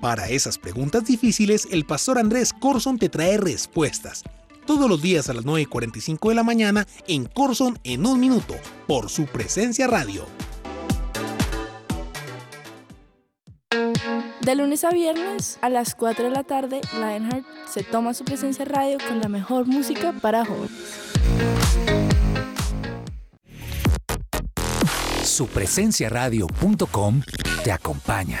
Para esas preguntas difíciles, el pastor Andrés Corson te trae respuestas. Todos los días a las 9.45 de la mañana en Corson en un minuto, por su presencia radio. De lunes a viernes a las 4 de la tarde, Lionheart se toma su presencia radio con la mejor música para jóvenes. Supresenciaradio.com te acompaña.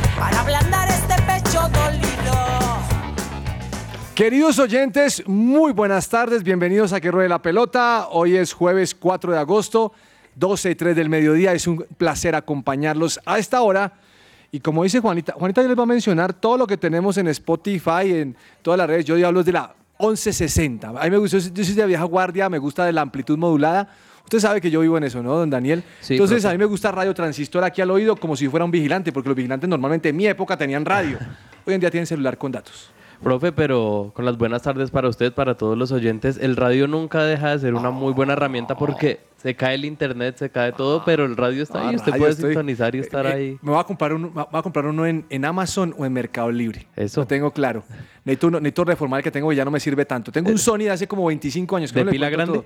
para ablandar este pecho dolido. Queridos oyentes, muy buenas tardes, bienvenidos a Que Ruede la Pelota. Hoy es jueves 4 de agosto, 12 y 3 del mediodía. Es un placer acompañarlos a esta hora. Y como dice Juanita, Juanita ya les va a mencionar todo lo que tenemos en Spotify, en todas las redes. Yo hablo de la 1160. A mí me gusta, yo soy de vieja guardia, me gusta de la amplitud modulada. Usted sabe que yo vivo en eso, ¿no, don Daniel? Sí, Entonces profe. a mí me gusta radio transistor aquí al oído como si fuera un vigilante, porque los vigilantes normalmente en mi época tenían radio. Hoy en día tienen celular con datos. Profe, pero con las buenas tardes para usted, para todos los oyentes, el radio nunca deja de ser una muy buena herramienta porque se cae el internet, se cae todo, pero el radio está ahí, Ah, usted puede estoy- sintonizar y estar Eh, ahí. Me voy a comprar uno, voy a comprar uno en, en Amazon o en Mercado Libre. Eso. Lo tengo claro. Necesito, necesito reformar el que tengo que ya no me sirve tanto. Tengo un Sony de hace como 25 años. que ¿De no pila grande? todo.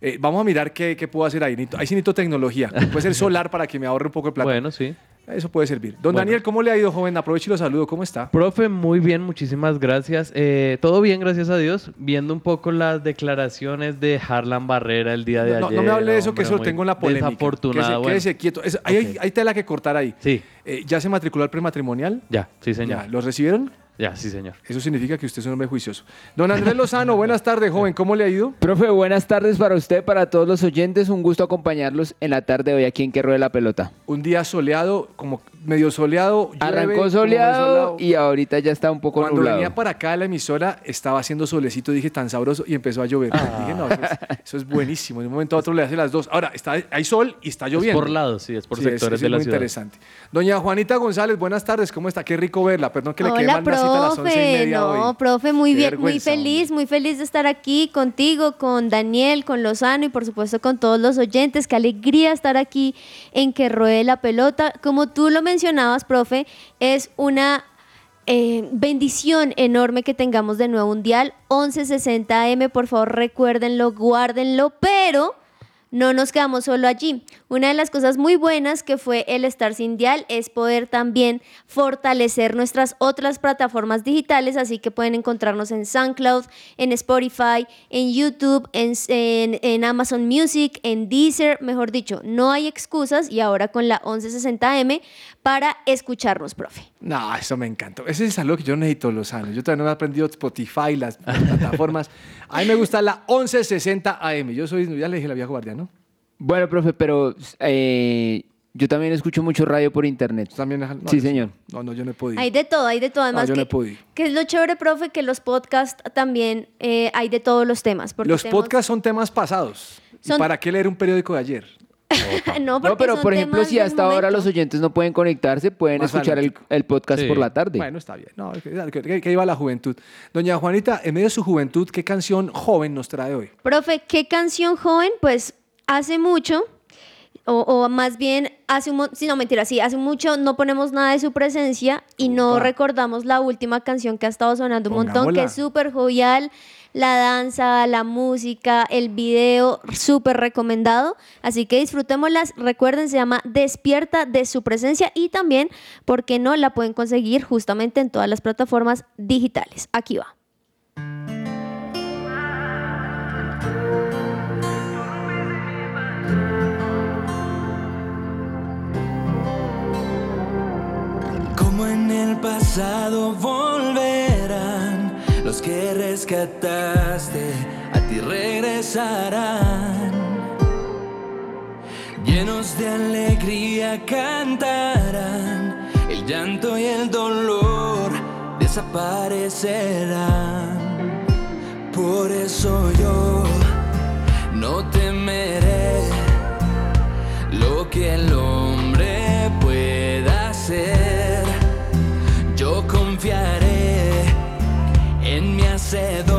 Eh, vamos a mirar qué, qué puedo hacer ahí. Necesito- ahí sí necesito tecnología. Puede ser solar para que me ahorre un poco de plata. Bueno, sí. Eso puede servir. Don Bueno. Daniel, ¿cómo le ha ido, joven? Aprovecho y lo saludo. ¿Cómo está? Profe, muy bien, muchísimas gracias. Eh, Todo bien, gracias a Dios. Viendo un poco las declaraciones de Harlan Barrera el día de No, no ayer. me hable de eso, hombre, que eso lo tengo en la polémica. Desafortunado. Quédese, bueno. quédese quieto. Hay, tela que cortar ahí. Sí, Eh, ¿Ya se matriculó al prematrimonial? ya, sí, señor. Ya. ¿Lo recibieron? Ya, sí, señor. Eso significa que usted es un hombre juicioso. Don Andrés Lozano, buenas tardes, joven. ¿Cómo le ha ido? Profe, buenas tardes para usted, para todos los oyentes. Un gusto acompañarlos en la tarde de hoy aquí en Que Ruede la Pelota. Un día soleado, como medio soleado. Arrancó soleado y ahorita ya está un poco Cuando nublado. venía para acá a la emisora, estaba haciendo solecito, dije tan sabroso, y empezó a llover. Ah. Dije, no, eso es, eso es buenísimo. De un momento a otro le hace las dos. Ahora, está, hay sol y está Es lloviendo. por lados, sí, es por Sí, sectores eso de es la muy ciudad. interesante. Doña Juanita González, buenas tardes. ¿Cómo está? Qué rico verla. Perdón que le quede mal cita a las once y profe. media No, hoy. profe, muy Qué bien, muy feliz, muy feliz de estar aquí contigo, con Daniel, con Lozano y por supuesto con todos los oyentes. Qué alegría estar aquí en que ruede la pelota. Como tú lo mencionabas, profe, es una eh, bendición enorme que tengamos de nuevo un dial 1160M. Por favor, recuérdenlo, guárdenlo, pero no nos quedamos solo allí. Una de las cosas muy buenas que fue el estar sin dial es poder también fortalecer nuestras otras plataformas digitales, así que pueden encontrarnos en SoundCloud, en Spotify, en YouTube, en, Amazon Music, en Deezer, mejor dicho, no hay excusas y ahora con la 1160M para escucharnos, profe. No, eso me encantó. Ese es algo que yo necesito, Lozano. Yo todavía no he aprendido Spotify, las, plataformas. A mí me gusta la 1160 AM. Yo soy, ya le dije la vieja guardia, ¿no? Bueno, profe, pero eh, yo también escucho mucho radio por internet. ¿También? sí, yo- señor. No, no, yo no he podido. Hay de todo, hay de todo. Además, yo no he podido. que es lo chévere, profe, que los podcasts también eh, hay de todos los temas. porque Los tenemos- podcasts son temas pasados. ¿Y Son- ¿Para qué leer un periódico de ayer? no, No, pero por ejemplo, si hasta ahora los oyentes no pueden conectarse, pueden Más escuchar el, el podcast Sí. por la tarde. Bueno, está bien. No, que, que- que iba la juventud. Doña Juanita, en medio de su juventud, ¿qué canción joven nos trae hoy? Profe, ¿qué canción joven? Pues hace mucho, o, o más bien hace un... Sí, no, mentira, sí, hace mucho no ponemos nada de su presencia y no recordamos la última canción que ha estado sonando un montón, que es súper jovial, la danza, la música, el video, súper recomendado. Así que disfrutémoslas. Recuerden, se llama Despierta de su presencia y también, ¿por qué no? La pueden conseguir justamente en todas las plataformas digitales. Aquí va. En el pasado volverán los que rescataste, a ti regresarán. Llenos de alegría cantarán, el llanto y el dolor desaparecerán. Por eso yo en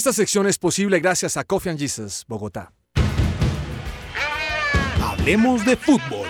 Esta sección es posible gracias a Coffee and Jesus, Bogotá. Hablemos de fútbol.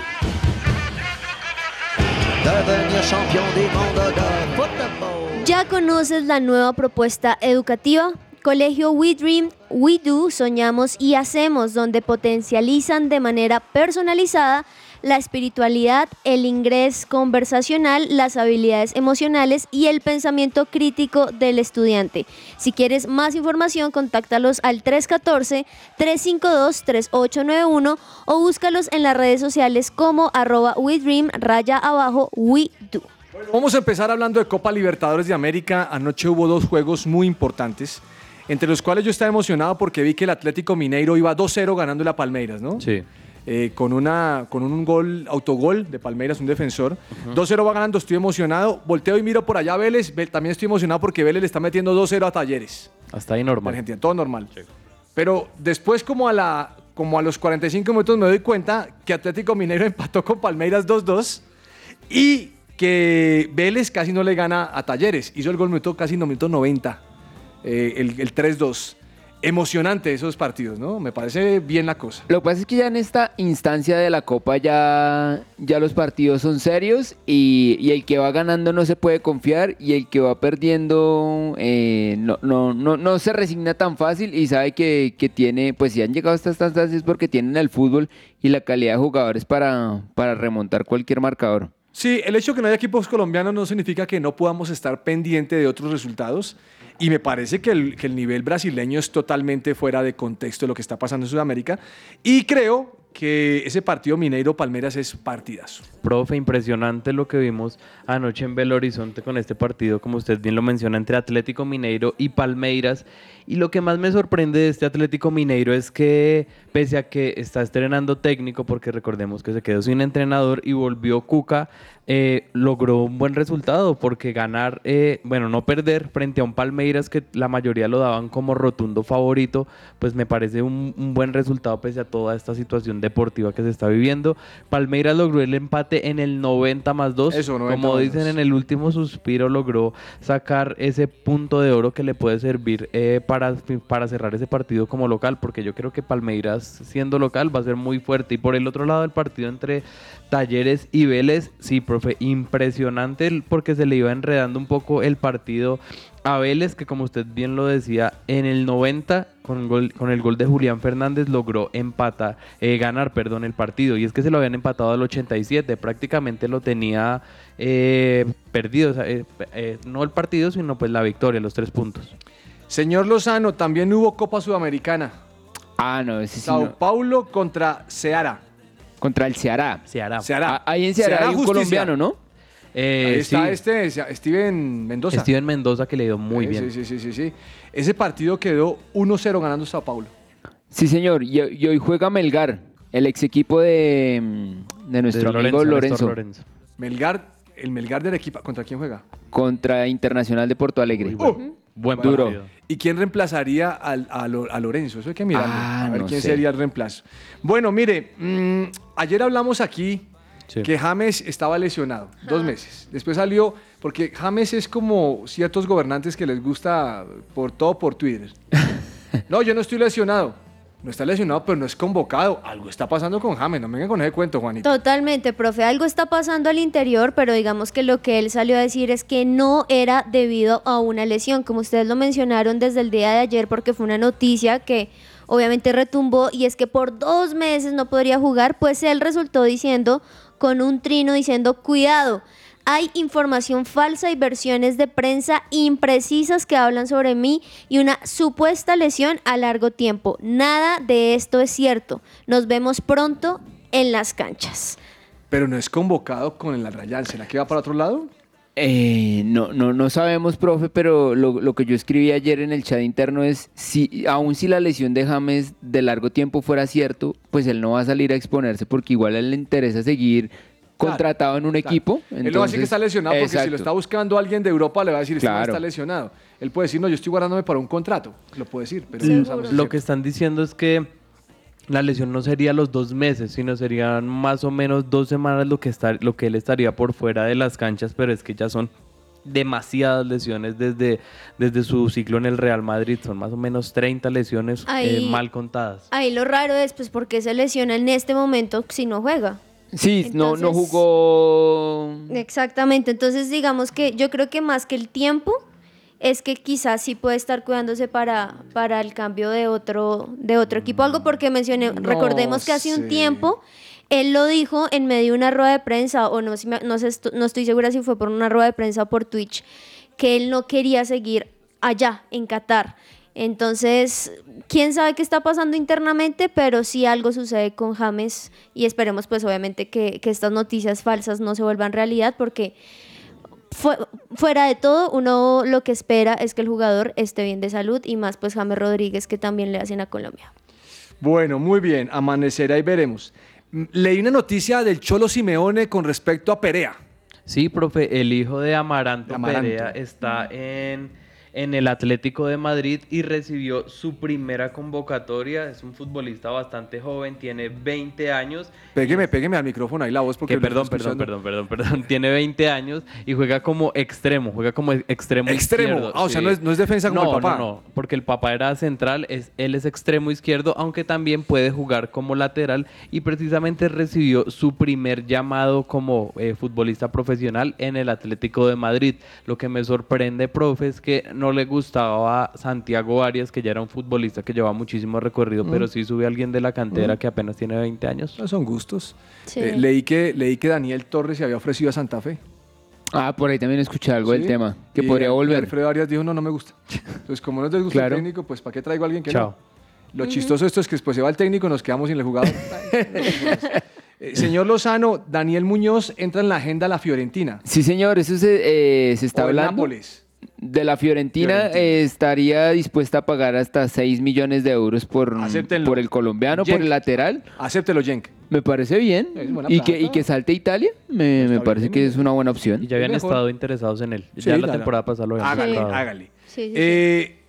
¿Ya conoces la nueva propuesta educativa? Colegio We Dream, We Do, Soñamos y Hacemos, donde potencializan de manera personalizada la espiritualidad, el ingreso conversacional, las habilidades emocionales y el pensamiento crítico del estudiante. Si quieres más información, contáctalos al 314-352-3891 o búscalos en las redes sociales como arroba We Dream, raya abajo, We Do. Vamos a empezar hablando de Copa Libertadores de América. Anoche hubo dos juegos muy importantes, entre los cuales yo estaba emocionado porque vi que el Atlético Mineiro iba 2-0 ganando la Palmeiras, ¿no? Sí. Eh, con, una, con un gol, autogol de Palmeiras, un defensor. 2-0 va ganando, estoy emocionado. Volteo y miro por allá a Vélez. También estoy emocionado porque Vélez le está metiendo 2-0 a Talleres. Hasta ahí normal. Argentina, todo normal. Pero después, como a, la, como a los 45 minutos, me doy cuenta que Atlético Mineiro empató con Palmeiras 2-2 y que Vélez casi no le gana a Talleres. Hizo el gol minuto casi en el minuto 90, eh, el, el 3-2. Emocionante esos partidos, ¿no? Me parece bien la cosa. Lo que pasa es que ya en esta instancia de la Copa ya, ya los partidos son serios y, y el que va ganando no se puede confiar y el que va perdiendo eh, no, no, no, no se resigna tan fácil y sabe que, que tiene, pues si han llegado a estas instancias es porque tienen el fútbol y la calidad de jugadores para, para remontar cualquier marcador. Sí, el hecho de que no haya equipos colombianos no significa que no podamos estar pendiente de otros resultados. Y me parece que el, que el nivel brasileño es totalmente fuera de contexto de lo que está pasando en Sudamérica. Y creo que ese partido Mineiro-Palmeras es partidazo. Profe, impresionante lo que vimos anoche en Belo Horizonte con este partido, como usted bien lo menciona, entre Atlético Mineiro y Palmeiras. Y lo que más me sorprende de este Atlético Mineiro es que, pese a que está estrenando técnico, porque recordemos que se quedó sin entrenador y volvió Cuca, eh, logró un buen resultado, porque ganar, eh, bueno, no perder frente a un Palmeiras que la mayoría lo daban como rotundo favorito, pues me parece un, un buen resultado pese a toda esta situación deportiva que se está viviendo. Palmeiras logró el empate en el 90 más 2. Eso, 90 como dicen en el último suspiro, logró sacar ese punto de oro que le puede servir eh, para, para cerrar ese partido como local, porque yo creo que Palmeiras, siendo local, va a ser muy fuerte. Y por el otro lado, el partido entre Talleres y Vélez, sí, profe, impresionante porque se le iba enredando un poco el partido a Vélez, que como usted bien lo decía, en el 90, con, gol- con el gol de Julián Fernández, logró empatar, eh, ganar, perdón, el partido. Y es que se lo habían empatado al 87, prácticamente lo tenía eh, perdido, eh, no el partido, sino pues la victoria, los tres puntos. Señor Lozano, también hubo Copa Sudamericana. Ah, no, ese sí Sao no. Paulo contra Ceará. Contra el Ceará. Ceará. Ceará. Ah, Ahí en Ceará hay un Justicia. colombiano, ¿no? Eh, Ahí está sí, este, Steven Mendoza. Steven Mendoza que le dio muy Eh, bien. Sí, sí, sí, sí. Ese partido quedó 1-0 ganando Sao Paulo. Sí, señor. Y, y hoy juega Melgar, el ex equipo de, mm, de nuestro De amigo Lorenzo, Lorenzo. Melgar, el Melgar del equipo, ¿contra quién juega? contra Internacional de Porto Alegre. Buen Duro. partido. ¿Y quién reemplazaría al- a, Lo- a Lorenzo? Eso hay que mirarlo. Ah, a ver no quién sé. sería el reemplazo. Bueno, mire, mm, ayer hablamos aquí Sí. que James estaba lesionado, dos meses. Después salió, porque James es como ciertos gobernantes que les gusta por todo por Twitter. No, yo no estoy lesionado. No está lesionado, pero no es convocado. Algo está pasando con James. No me vengan con ese cuento, Juanito. Totalmente, profe. Algo está pasando al interior, pero digamos que lo que él salió a decir es que no era debido a una lesión, como ustedes lo mencionaron desde el día de ayer, porque fue una noticia que obviamente retumbó y es que por dos meses no podría jugar, pues él resultó diciendo con un trino diciendo cuidado. Hay información falsa y versiones de prensa imprecisas que hablan sobre mí y una supuesta lesión a largo tiempo. Nada de esto es cierto. Nos vemos pronto en las canchas. Pero no es convocado con el Rayán. ¿Será que va para otro lado? Eh, no, no, no sabemos, profe, pero lo, lo que yo escribí ayer en el chat interno es, si, aun si la lesión de James de largo tiempo fuera cierto, pues él no va a salir a exponerse porque igual a él le interesa seguir contratado en un equipo. Él no va a decir que está lesionado porque si lo está buscando alguien de Europa le va a decir que Claro. está lesionado. Él puede decir, no, yo estoy guardándome para un contrato. Lo puede decir, pero no Lo, sabemos lo si que están diciendo es que la lesión no sería los dos meses, sino serían más o menos dos semanas lo que, está, lo que él estaría por fuera de las canchas, pero es que ya son demasiadas lesiones desde, desde su ciclo en el Real Madrid. Son más o menos 30 lesiones eh, mal contadas. Ahí lo raro es, pues, ¿por qué se lesiona en este momento si no juega? Sí, no, no jugó... Exactamente, entonces digamos que yo creo que más que el tiempo es que quizás sí puede estar cuidándose para, para el cambio de otro, de otro equipo. Algo porque mencioné, No recordemos que hace sé. un tiempo él lo dijo en medio de una rueda de prensa, o no, si me- no, no estoy segura si fue por una rueda de prensa o por Twitch, que él no quería seguir allá, en Qatar. Entonces, quién sabe qué está pasando internamente, pero sí algo sucede con James y esperemos pues obviamente que, que estas noticias falsas no se vuelvan realidad porque fu- fuera de todo, uno lo que espera es que el jugador esté bien de salud y más pues James Rodríguez que también le hacen a Colombia. Bueno, muy bien, amanecerá y veremos. Leí una noticia del Cholo Simeone con respecto a Perea. Sí, profe, el hijo de Amaranto, Amaranto. Perea está en, en el Atlético de Madrid y recibió su primera convocatoria. Es un futbolista bastante joven, tiene 20 años. Pégueme, pégueme al micrófono ahí la voz porque Que perdón, perdón, perdón, perdón, perdón. Tiene 20 años y juega como extremo, juega como extremo Extremo. izquierdo. Ah, o sea, no es- no es defensa como No, el papá. No, no, porque el papá era central, es, él es extremo izquierdo, aunque también puede jugar como lateral y precisamente recibió su primer llamado como eh, futbolista profesional en el Atlético de Madrid. Lo que me sorprende, profe, es que no le gustaba a Santiago Arias, que ya era un futbolista que lleva muchísimo recorrido, Mm. pero sí sube a alguien de la cantera Mm. que apenas tiene 20 años. No son gustos. Sí. Eh, leí, que, leí que Daniel Torres se había ofrecido a Santa Fe. Ah, por ahí también escuché algo del tema, que Y podría volver. Alfredo Arias dijo, no, no me gusta. Entonces, como no les gusta Claro. el técnico, pues ¿para qué traigo a alguien que Chao. no? Lo chistoso de esto es que después se va el técnico y nos quedamos sin el jugador. Eh, señor Lozano, Daniel Muñoz entra en la agenda de la Fiorentina. Sí, señor, eso se, eh, se está O hablando. Nápoles. De la Fiorentina, Fiorentina. eh, estaría dispuesta a pagar hasta 6 millones de euros por, Acéptenlo. por el colombiano, por el lateral. Acéptelo, Jenk. Me parece bien. Y que, y que salte a Italia, me, me parece que es una buena opción. Y ya habían mejor. estado interesados en él. Sí, ya la temporada pasada lo habían Hágale, sacado. hágale. Sí, sí, sí. Eh,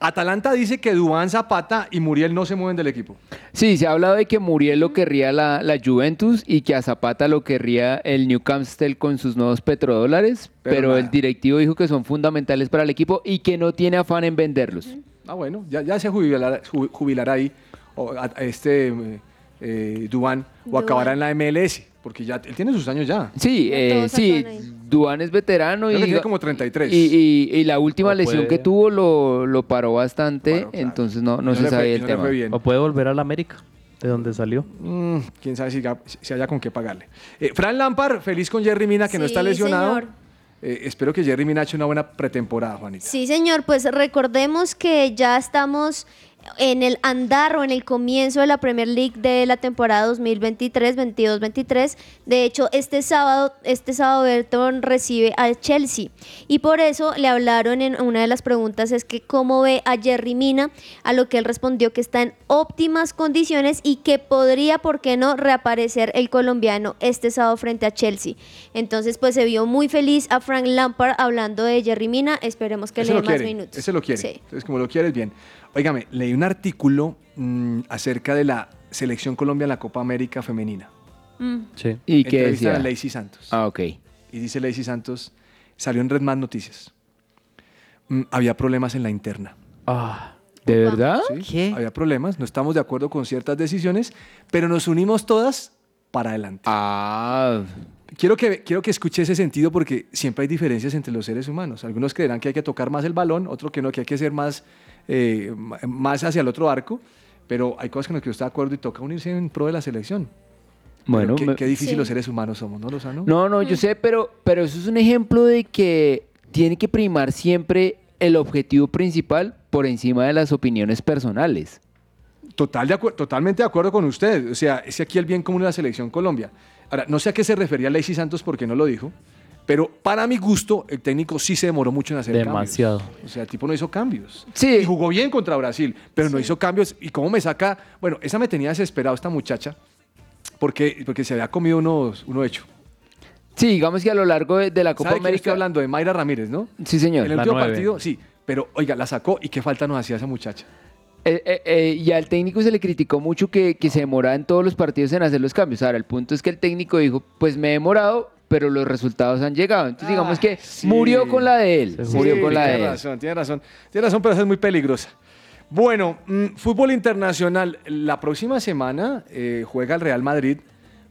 Atalanta dice que Dubán Zapata y Muriel no se mueven del equipo. Sí, se ha hablado de que Muriel lo querría la, la Juventus y que a Zapata lo querría el Newcastle con sus nuevos petrodólares, Pero el directivo dijo que son fundamentales para el equipo y que no tiene afán en venderlos. Ah, bueno, ya, ya se jubilará, ju- jubilará ahí o a- a este eh, eh, Dubán o acabará en la MLS, porque ya él tiene sus años ya. Sí, eh, sí. Duan es veterano Creo y, que tiene como 33. y, y- y la última O lesión puede- que tuvo lo, lo paró bastante, claro. entonces no, no se le fue- sabe y el no le tema. fue bien. O puede volver a la América, de donde salió. Mm, quién sabe si, si haya con qué pagarle. Eh, Fran Lampard, feliz con Jerry Mina, que no está lesionado. señor. Eh, espero que Jerry Mina ha hecho una buena pretemporada, Juanita. Sí, señor, pues recordemos que ya estamos en el andar o en el comienzo de la Premier League de la temporada 2023, 22-23. De hecho, este sábado, este sábado Everton recibe al Chelsea y por eso le hablaron en una de las preguntas es que cómo ve a Jerry Mina, a lo que él respondió que está en óptimas condiciones y que podría, ¿por qué no?, reaparecer el colombiano este sábado frente a Chelsea. Entonces, pues se vio muy feliz a Frank Lampard hablando de Jerry Mina. Esperemos que Ese le dé más quiere, minutos. Ese lo quiere. Sí. Entonces, como lo quieres, bien. Óigame, leí un artículo mm, acerca de la selección Colombia en la Copa América femenina. Mm. Sí. ¿Y qué decía? a Lacey Santos. Ah, ok. Y dice Lacey Santos, salió en Red Más Noticias. Mm, había problemas en la interna. Ah, ¿De verdad? ¿sí? Había problemas, no estamos de acuerdo con ciertas decisiones, pero nos unimos todas para adelante. Ah, Quiero que, quiero que escuche ese sentido porque siempre hay diferencias entre los seres humanos. Algunos creerán que hay que tocar más el balón, otros que no, que hay que ser más, eh, más hacia el otro arco, pero hay cosas con las que yo estoy de acuerdo y toca unirse en pro de la selección. bueno. Qué, me- qué difícil Sí. los seres humanos somos, ¿no, Lozano? No, no, yo sé, pero, pero eso es un ejemplo de que tiene que primar siempre el objetivo principal por encima de las opiniones personales. Total de totalmente de acuerdo con usted. O sea, es aquí el bien común de la selección Colombia. Ahora, no sé a qué se refería Lacey Santos porque no lo dijo, pero para mi gusto, el técnico sí se demoró mucho en hacer Demasiado. cambios. O sea, el tipo no hizo cambios. Sí. Y jugó bien contra Brasil, pero no hizo cambios. ¿Y cómo me saca? Bueno, esa me tenía desesperado esta muchacha porque, porque se había comido unos, uno hecho. Sí, digamos que a lo largo de, de la Copa ¿Sabe estoy América. hablando? De Mayra Ramírez, ¿no? Sí, señor. En el último partido, sí. Pero, oiga, la sacó y qué falta nos hacía esa muchacha. Eh, eh, eh, y al técnico se le criticó mucho que, que se demoraba en todos los partidos en hacer los cambios. Ahora, el punto es que el técnico dijo, pues me he demorado, pero los resultados han llegado. Entonces, digamos que sí. murió con la de él. Sí, murió con la tiene de él. razón, tiene razón. Tiene razón, pero esa es muy peligrosa. Bueno, mm, fútbol internacional. La próxima semana eh, juega el Real Madrid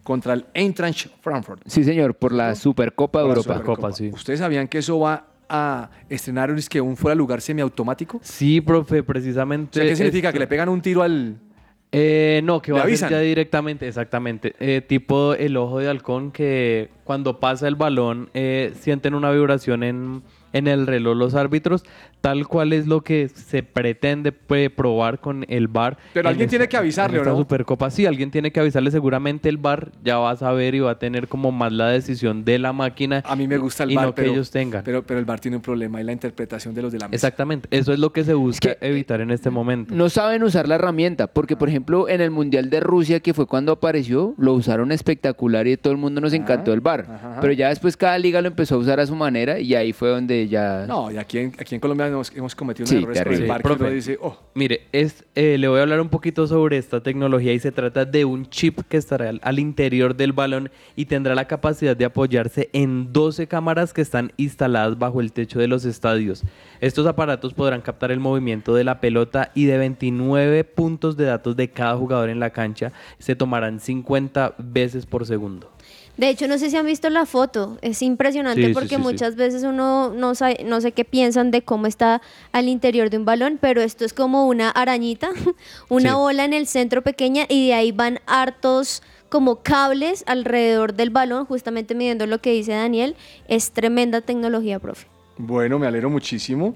contra el Eintracht Frankfurt. Sí, señor, por la Supercopa de Por Europa. Supercopa, sí. ¿Ustedes sabían que eso va a estrenar un, es que un fuera de lugar semiautomático? Sí, profe, O precisamente. sea, ¿Qué significa? esto- ¿Que le pegan un tiro al...? Eh, no, que ¿Le va a ser ya directamente, exactamente. Eh, tipo el ojo de halcón que cuando pasa el balón eh, sienten una vibración en, en el reloj los árbitros, tal cual es lo que se pretende probar con el VAR. Pero en alguien tiene que avisarle, en ¿o esta no? Supercopa, sí, alguien tiene que avisarle. Seguramente el VAR ya va a saber y va a tener como más la decisión de la máquina. A mí me gusta el y VAR, no que pero, ellos tengan. pero, pero el VAR tiene un problema y la interpretación de los de la mesa. Exactamente, eso es lo que se busca que, evitar en este momento. No saben usar la herramienta, porque por ejemplo en el Mundial de Rusia, que fue cuando apareció, lo usaron espectacular y todo el mundo nos encantó el bar. ajá. Pero ya después cada liga lo empezó a usar a su manera y ahí fue donde ya... No, y aquí en, aquí en Colombia hemos, hemos cometido Sí, con el Profe. uno dice, oh, Mire, es, eh, le voy a hablar un poquito sobre esta tecnología y se trata de un chip que estará al, al interior del balón y tendrá la capacidad de apoyarse en 12 cámaras que están instaladas bajo el techo de los estadios. Estos aparatos podrán captar el movimiento de la pelota y de 29 puntos de datos de cada jugador en la cancha se tomarán 50 veces por segundo. De hecho, no sé si han visto la foto, es impresionante Sí, porque sí, sí. muchas veces uno no sabe, no sé qué piensan de cómo está al interior de un balón, pero esto es como una arañita, una Sí. bola en el centro pequeña y de ahí van hartos como cables alrededor del balón, justamente midiendo lo que dice Daniel. Es tremenda tecnología, profe. Bueno, me alegro muchísimo.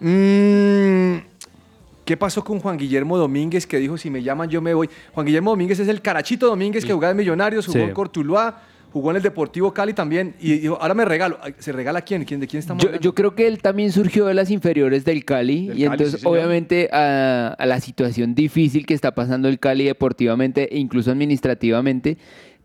Mm, ¿Qué pasó con Juan Guillermo Domínguez que dijo si me llaman yo me voy? Juan Guillermo Domínguez es el carachito Domínguez que jugaba en Millonarios, jugó Sí. en Cortuluá, jugó en el Deportivo Cali también y dijo, ahora me regalo. ¿Se regala a quién? ¿Quién ¿De quién estamos Yo, hablando? yo creo que él también surgió de las inferiores del Cali Del y Cali, entonces sí, obviamente a, a la situación difícil que está pasando el Cali deportivamente e incluso administrativamente,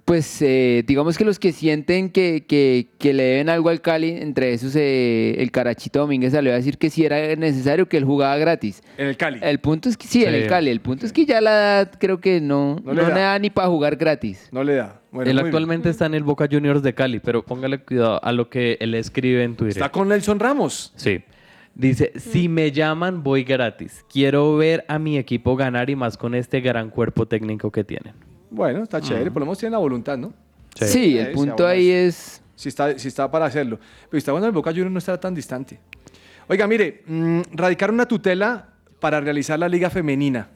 pues eh, digamos que los que sienten que, que- que le deben algo al Cali, entre esos eh, el Carachito Domínguez salió a decir que sí era necesario que él jugaba gratis. En el Cali. El punto es que sí, en el Cali, el punto es que ya la edad creo que no, No no, le le da. da ni para jugar gratis. No le da. Bueno, él bien. actualmente está en el Boca Juniors de Cali, pero póngale cuidado a lo que él escribe en Twitter. Está con Nelson Ramos. Sí. Dice, si me llaman, voy gratis. Quiero ver a mi equipo ganar y más con este gran cuerpo técnico que tienen. Bueno, está chévere, por lo menos tiene la voluntad, ¿no? Sí. Sí, Eh, el sí, punto ahí es... Si está, si está para hacerlo. Pero está bueno el Boca Juniors no estará tan distante. Oiga, mire, mm, radicar una tutela para realizar la liga femenina.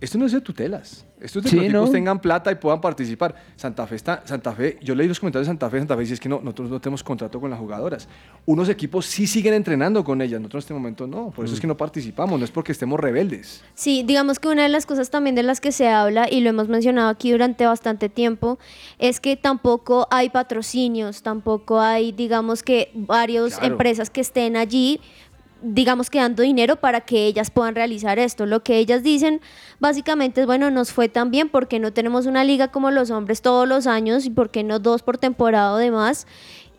Esto no es de tutelas. Esto es de que los tengan plata y puedan participar. Santa Fe está, Santa Fe, yo leí los comentarios de Santa Fe, Santa Fe dice es que no, nosotros no tenemos contrato con las jugadoras. Unos equipos sí siguen entrenando con ellas, nosotros en este momento no. Por eso Mm. es que no participamos, no es porque estemos rebeldes. Sí, digamos que una de las cosas también de las que se habla, y lo hemos mencionado aquí durante bastante tiempo, es que tampoco hay patrocinios, tampoco hay, digamos que, varias Claro. empresas que estén allí digamos que dando dinero para que ellas puedan realizar esto. Lo que ellas dicen básicamente es, bueno, nos fue tan bien porque no tenemos una liga como los hombres todos los años y porque no dos por temporada o demás.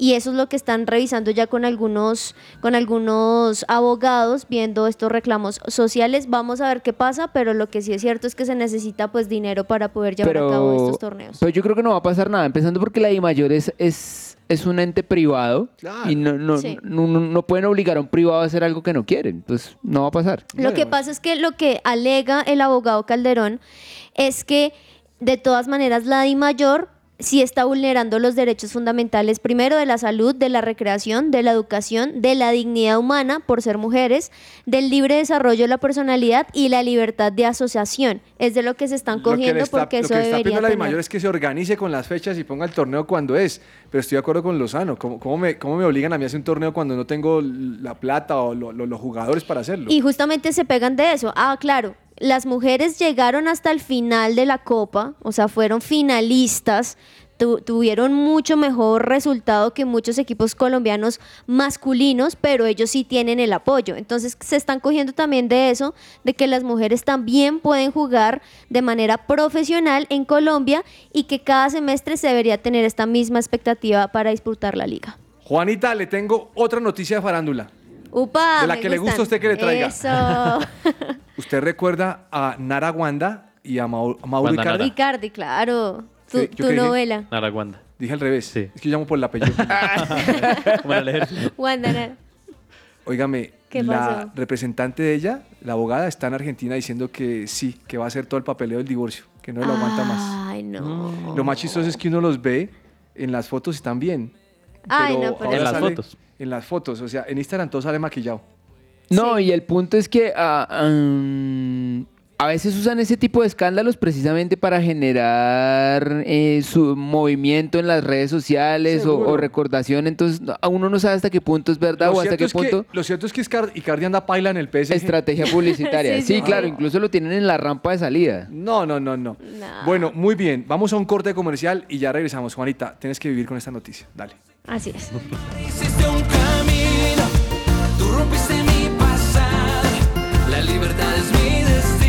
Y eso es lo que están revisando ya con algunos, con algunos abogados viendo estos reclamos sociales. Vamos a ver qué pasa, pero lo que sí es cierto es que se necesita pues dinero para poder llevar a cabo estos torneos. pero yo creo que no va a pasar nada, empezando porque la DIMAYOR es, es, es un ente privado y no, no, Sí. no, no- no pueden obligar a un privado a hacer algo que no quieren, pues no va a pasar. Lo que pasa es que lo que alega el abogado Calderón es que de todas maneras la DI sí está vulnerando los derechos fundamentales, primero de la salud, de la recreación, de la educación, de la dignidad humana por ser mujeres, del libre desarrollo de la personalidad y la libertad de asociación. Es de lo que se están Lo que cogiendo está, porque lo eso que le está debería pidiendo la mayor es que se organice con las fechas y ponga el torneo cuando es. Pero estoy de acuerdo con Lozano. ¿Cómo, cómo me, cómo me obligan a mí a hacer un torneo cuando no tengo la plata o lo- lo- los jugadores para hacerlo? Y justamente se pegan de eso. Ah, claro, las mujeres llegaron hasta el final de la Copa, o sea, fueron finalistas, tu- tuvieron mucho mejor resultado que muchos equipos colombianos masculinos, pero ellos sí tienen el apoyo. Entonces se están cogiendo también de eso, de que las mujeres también pueden jugar de manera profesional en Colombia y que cada semestre se debería tener esta misma expectativa para disputar la liga. Juanita, le tengo otra noticia de farándula. Upa, De la me que le gusta a usted que le traiga. Eso. ¿Usted recuerda a Nara Wanda y a, Mau- a Mauro Wanda Icardi? Ricardi, claro. Tu, Sí, ¿yo tu qué dije? novela. Al revés. Es que yo llamo por el apellido. Como en el ejército. Wanda, Nara. Óigame, ¿Qué la representante de ella, la abogada, está en Argentina diciendo que sí, que va a hacer todo el papeleo del divorcio, que no lo aguanta más. Ay, no. Lo más chistoso es que uno los ve en las fotos y están bien. Ay, pero no, pero- ahora En las sale- fotos. En las fotos, o sea, en Instagram todo sale maquillado. No, y el punto es que ah, mm, a veces usan ese tipo de escándalos precisamente para generar eh, su movimiento en las redes sociales o, recordación, entonces no- a uno no sabe hasta qué punto es verdad Lo o hasta qué punto... que, lo cierto es que Icardi anda paila en el PSG. Estrategia publicitaria. Sí, sí, sí, claro, incluso lo tienen en la rampa de salida. No, no, no, no. Bueno, muy bien. Vamos a un corte comercial y ya regresamos. Juanita, tienes que vivir con esta noticia. Dale. Así es. Hiciste un camino, tú rompiste mi pasado, la libertad es mi destino.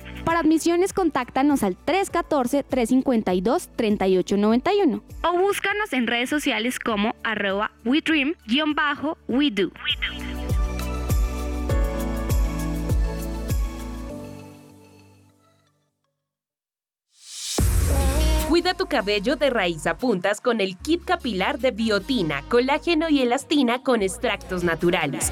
Para admisiones, contáctanos al 314-352-3891 o búscanos en redes sociales como arroba WeDream-WeDo. Cuida tu cabello de raíz a puntas con el kit capilar de biotina, colágeno y elastina con extractos naturales.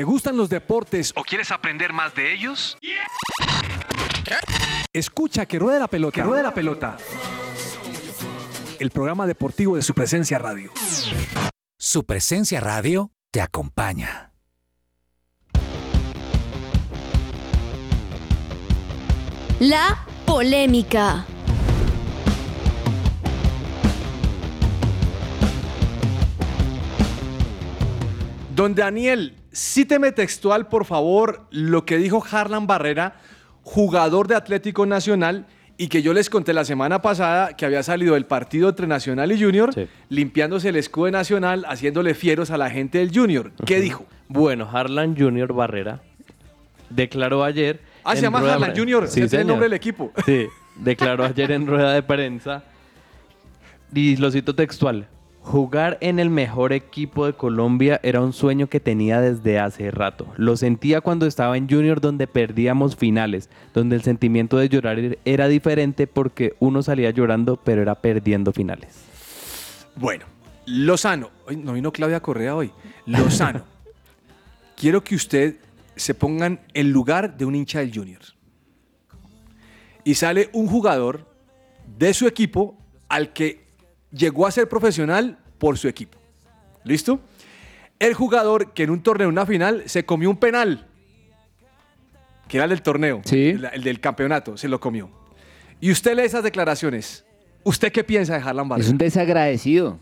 ¿Te gustan los deportes o quieres aprender más de ellos? Escucha que ruede la pelota. Que ruede la pelota. El programa deportivo de su presencia radio. Su presencia radio te acompaña. La polémica. Don Daniel, cíteme textual, por favor, lo que dijo Harlan Barrera, jugador de Atlético Nacional, y que yo les conté la semana pasada que había salido del partido entre Nacional y Junior, limpiándose el escudo de Nacional, haciéndole fieros a la gente del Junior. ¿Qué dijo? Bueno, Harlan Junior Barrera declaró ayer. Ah, se llama Harlan Junior, ese es el nombre del equipo. Sí, declaró ayer en rueda de prensa. Y lo cito textual. Jugar en el mejor equipo de Colombia era un sueño que tenía desde hace rato. Lo sentía cuando estaba en Junior donde perdíamos finales, donde el sentimiento de llorar era diferente porque uno salía llorando pero era perdiendo finales. Bueno, Lozano. Ay, no vino Claudia Correa hoy. Lozano. quiero que usted se ponga en el lugar de un hincha del Junior. Y sale un jugador de su equipo al que llegó a ser profesional por su equipo. ¿Listo? El jugador que en un torneo, en una final, se comió un penal. Que era el del torneo. El, el del campeonato. Se lo comió. Y usted lee esas declaraciones. ¿Usted qué piensa de Harlan Barrera? Es un desagradecido.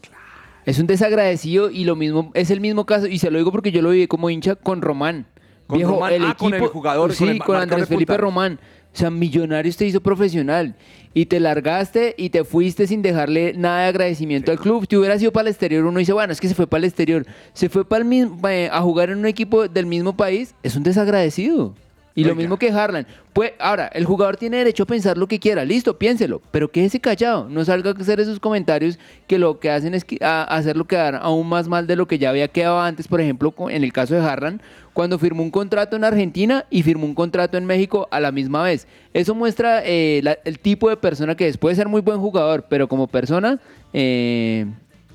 Es un desagradecido y lo mismo, es el mismo caso, y se lo digo porque yo lo viví como hincha con Román. Con Román, ah, con el jugador, sí, con el con, Andrés Felipe. Román. O sea, Millonarios te hizo profesional y te largaste y te fuiste sin dejarle nada de agradecimiento al club. Si hubiera sido para el exterior, uno dice, bueno, es que se fue para el exterior. Se fue para el mismo, eh, a jugar en un equipo del mismo país, es un desagradecido. Y lo mismo que Harlan. Pues, ahora, el jugador tiene derecho a pensar lo que quiera, listo, piénselo, pero quédese callado, no salga a hacer esos comentarios que lo que hacen es que- a- hacerlo quedar aún más mal de lo que ya había quedado antes, por ejemplo, en el caso de Harlan, cuando firmó un contrato en Argentina y firmó un contrato en México a la misma vez. Eso muestra eh, la- el tipo de persona que es. Puede ser muy buen jugador, pero como persona, eh,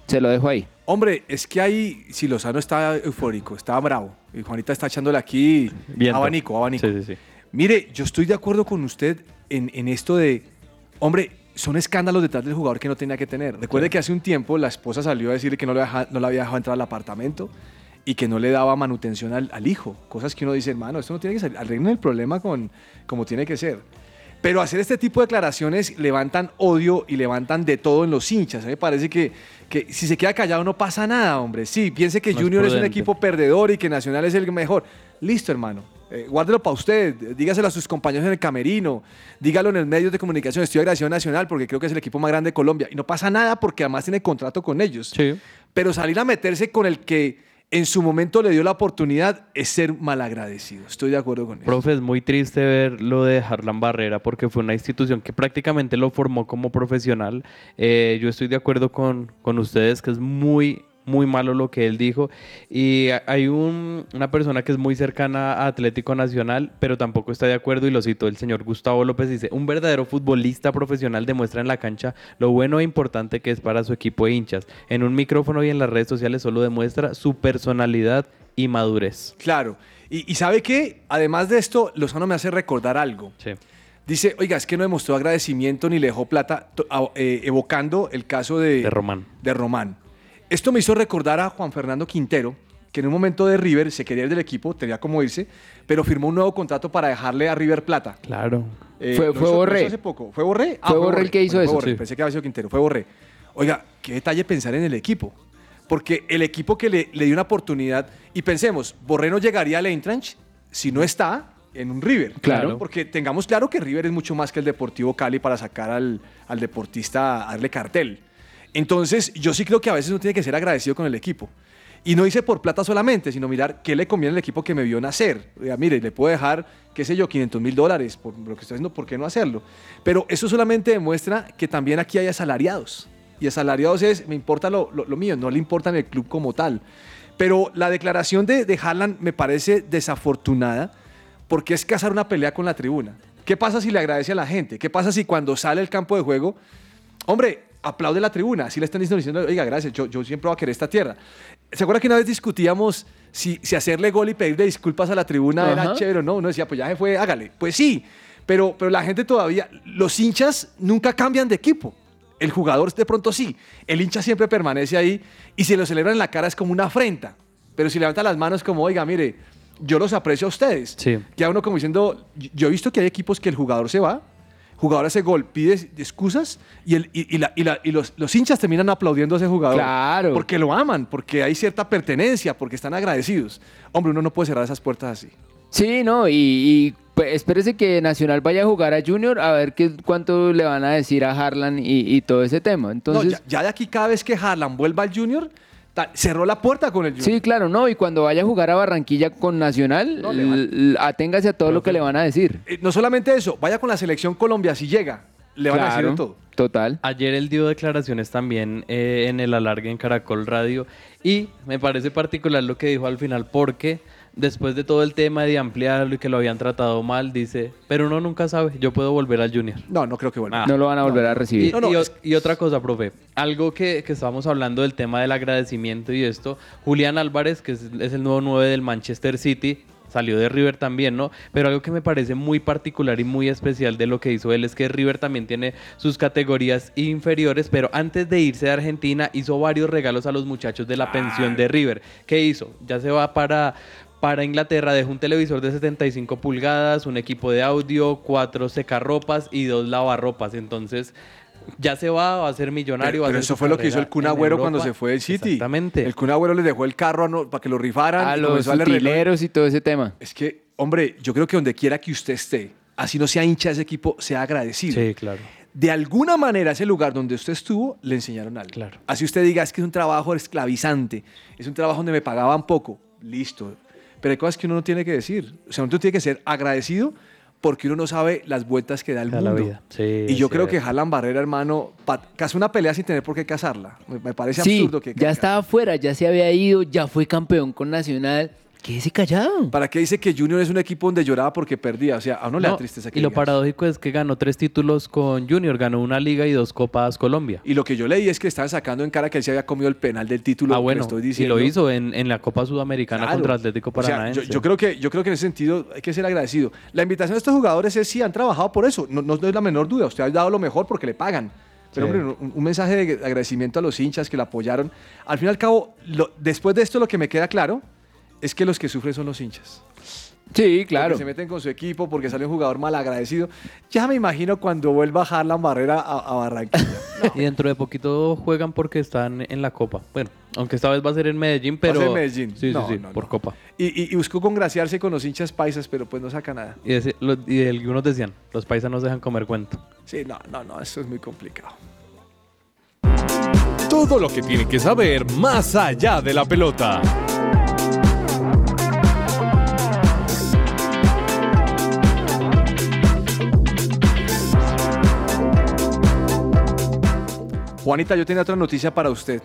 se lo dejo ahí. Hombre, es que ahí, si Lozano está eufórico, está bravo, y Juanita está echándole aquí Viento. abanico, abanico. Sí, sí, sí. Mire, yo estoy de acuerdo con usted en, en esto de, hombre, son escándalos detrás del jugador que no tenía que tener. Recuerde que hace un tiempo la esposa salió a decirle que no le, deja- no le había dejado entrar al apartamento y que no le daba manutención al, al hijo. Cosas que uno dice, hermano, esto no tiene que ser, arreglen el problema con, como tiene que ser. Pero hacer este tipo de declaraciones levantan odio y levantan de todo en los hinchas. A mí me parece que, que si se queda callado no pasa nada, hombre. Sí, piense que No Junior es un equipo perdedor y que Nacional es el mejor. Listo, hermano. Eh, guárdelo para usted, dígaselo a sus compañeros en el camerino, dígalo en el medios de comunicación. Estoy agradecido a Nacional porque creo que es el equipo más grande de Colombia. Y no pasa nada porque además tiene contrato con ellos. Pero salir a meterse con el que en su momento le dio la oportunidad es ser malagradecido. Estoy de acuerdo con eso. Profe, es muy triste ver lo de Harlan Barrera porque fue una institución que prácticamente lo formó como profesional. Eh, yo estoy de acuerdo con, con ustedes que es muy, muy malo lo que él dijo. Y hay un- una persona que es muy cercana a Atlético Nacional, pero tampoco está de acuerdo y lo citó el señor Gustavo López. Dice, un verdadero futbolista profesional demuestra en la cancha lo bueno e importante que es para su equipo de hinchas. En un micrófono y en las redes sociales solo demuestra su personalidad y madurez. Claro. Y, y ¿sabe qué? Además de esto, Lozano me hace recordar algo. Dice, oiga, es que no demostró agradecimiento ni le dejó plata, eh, evocando el caso de, De Román. de Román. Esto me hizo recordar a Juan Fernando Quintero, que en un momento de River se quería ir del equipo, tenía como irse, pero firmó un nuevo contrato para dejarle a River plata. Claro. Eh, Fue- fue hizo- Borré. hace poco. ¿Fue Borré? Fue Borré el que hizo Bueno, eso. fue Borré. Sí. Pensé que había sido Quintero. Fue Borré. Oiga, qué detalle pensar en el equipo. Porque el equipo que le, le dio una oportunidad, y pensemos, Borré no llegaría al Eintracht si no está en un River. Claro. Porque tengamos claro que River es mucho más que el Deportivo Cali para sacar al, al deportista a darle cartel. Entonces, yo sí creo que a veces uno tiene que ser agradecido con el equipo. Y no hice por plata solamente, sino mirar qué le conviene al equipo que me vio nacer. Mire, le puedo dejar, qué sé yo, 500 mil dólares por lo que estoy haciendo, ¿por qué no hacerlo? Pero eso solamente demuestra que también aquí hay asalariados. Y asalariados es, me importa lo, mío, no le importa el club como tal. Pero la declaración de, de Haaland me parece desafortunada porque es cazar una pelea con la tribuna. ¿Qué pasa si le agradece a la gente? ¿Qué pasa si cuando sale el campo de juego, hombre, aplaude la tribuna? Si le están diciendo, diciendo, oiga, gracias, yo, yo siempre voy a querer esta tierra. ¿Se acuerda que una vez discutíamos si, si hacerle gol y pedirle disculpas a la tribuna era Ajá. chévere o no? Uno decía, pues ya se fue, hágale. Pues sí, pero, pero la gente todavía, los hinchas nunca cambian de equipo. El jugador de pronto sí, el hincha siempre permanece ahí y si lo celebran en la cara es como una afrenta. Pero si levanta las manos como, oiga, mire, yo los aprecio a ustedes. Sí. Queda uno como diciendo, yo he visto que hay equipos que el jugador se va, jugador hace gol, pide excusas y, el, y, y la- y la- y los, los hinchas terminan aplaudiendo a ese jugador. Claro. Porque lo aman, porque hay cierta pertenencia, porque están agradecidos. Hombre, uno no puede cerrar esas puertas así. Sí, no, y, pues, espérese que Nacional vaya a jugar a Junior a ver qué, cuánto le van a decir a Harlan y, todo ese tema. Entonces, no, ya, ya de aquí cada vez que Harlan vuelva al Junior, cerró la puerta con el Junior. sí, claro, no, y cuando vaya a jugar a Barranquilla con Nacional, No, aténgase a todo lo que le van a decir. Eh, no solamente eso, vaya con la selección Colombia si llega. Le van a decir todo. Total. Ayer él dio declaraciones también eh, en el alargue en Caracol Radio y me parece particular lo que dijo al final porque después de todo el tema de ampliarlo y que lo habían tratado mal, dice, pero uno nunca sabe, yo puedo volver al Junior. No, no creo que vuelva. No lo van a volver a recibir. Y, y o- y otra cosa, profe, algo que, que estábamos hablando del tema del agradecimiento y esto, Julián Álvarez, que es, es el nuevo 9 del Manchester City, salió de River también, ¿no? Pero algo que me parece muy particular y muy especial de lo que hizo él es que River también tiene sus categorías inferiores, pero antes de irse de Argentina hizo varios regalos a los muchachos de la pensión de River. ¿Qué hizo? Ya se va para para Inglaterra dejó un televisor de 75 pulgadas, un equipo de audio, cuatro secarropas y dos lavarropas. Entonces, ya se va, va a ser millonario. Pero, va a pero hacer eso fue lo que hizo el Kun Agüero cuando se fue del City. Exactamente. El Kun Agüero les dejó el carro a no- para que lo rifaran. A los utileros y todo ese tema. Es que, hombre, yo creo que donde quiera que usted esté, así no sea hincha de ese equipo, sea agradecido. Sí, claro. De alguna manera, ese lugar donde usted estuvo, le enseñaron algo. Claro. Así usted diga, es que es un trabajo esclavizante, es un trabajo donde me pagaban poco. Listo. Pero hay cosas que uno no tiene que decir. O sea, uno tiene que ser agradecido porque uno no sabe las vueltas que da el Da la mundo. vida. Sí, y yo creo que. Jalan Barrera, hermano, casó una pelea sin tener por qué casarla. Me, me parece Sí, absurdo que ya estaba fuera, ya se había ido, ya fue campeón con Nacional. Quédese callado. ¿Para qué dice que Junior es un equipo donde lloraba porque perdía? O sea, a uno le da tristeza que y lo paradójico es que ganó tres títulos con Junior, ganó una liga y dos copas Colombia. Y lo que yo leí es que estaban sacando en cara que él se había comido el penal del título. Ah, bueno, estoy y diciendo. lo hizo en, en la Copa Sudamericana Claro. contra Atlético O sea, Paranaense. yo, yo creo que, yo creo que en ese sentido hay que ser agradecido. La invitación de estos jugadores es si han trabajado por eso. No, no es la menor duda. Usted ha dado lo mejor porque le pagan. Pero, Sí. hombre, un, un mensaje de agradecimiento a los hinchas que la apoyaron. Al fin y al cabo, lo- después de esto, lo que me queda claro es que los que sufren son los hinchas. Sí, claro. Porque se meten con su equipo, porque sale un jugador mal agradecido. Ya me imagino cuando vuelva a bajar la barrera a, a Barranquilla. Y dentro de poquito juegan porque están en la Copa. Bueno, aunque esta vez va a ser en Medellín, pero... Va a ser en Medellín. Sí, No, sí, sí, no, por no. Copa. Y, y- y buscó congraciarse con los hinchas paisas, pero pues no saca nada. Y, ese- lo- y algunos decían, los paisanos dejan comer cuento. Sí, no, no, no, eso es muy complicado. Todo lo que tiene que saber más allá de la pelota. Juanita, yo tenía otra noticia para usted.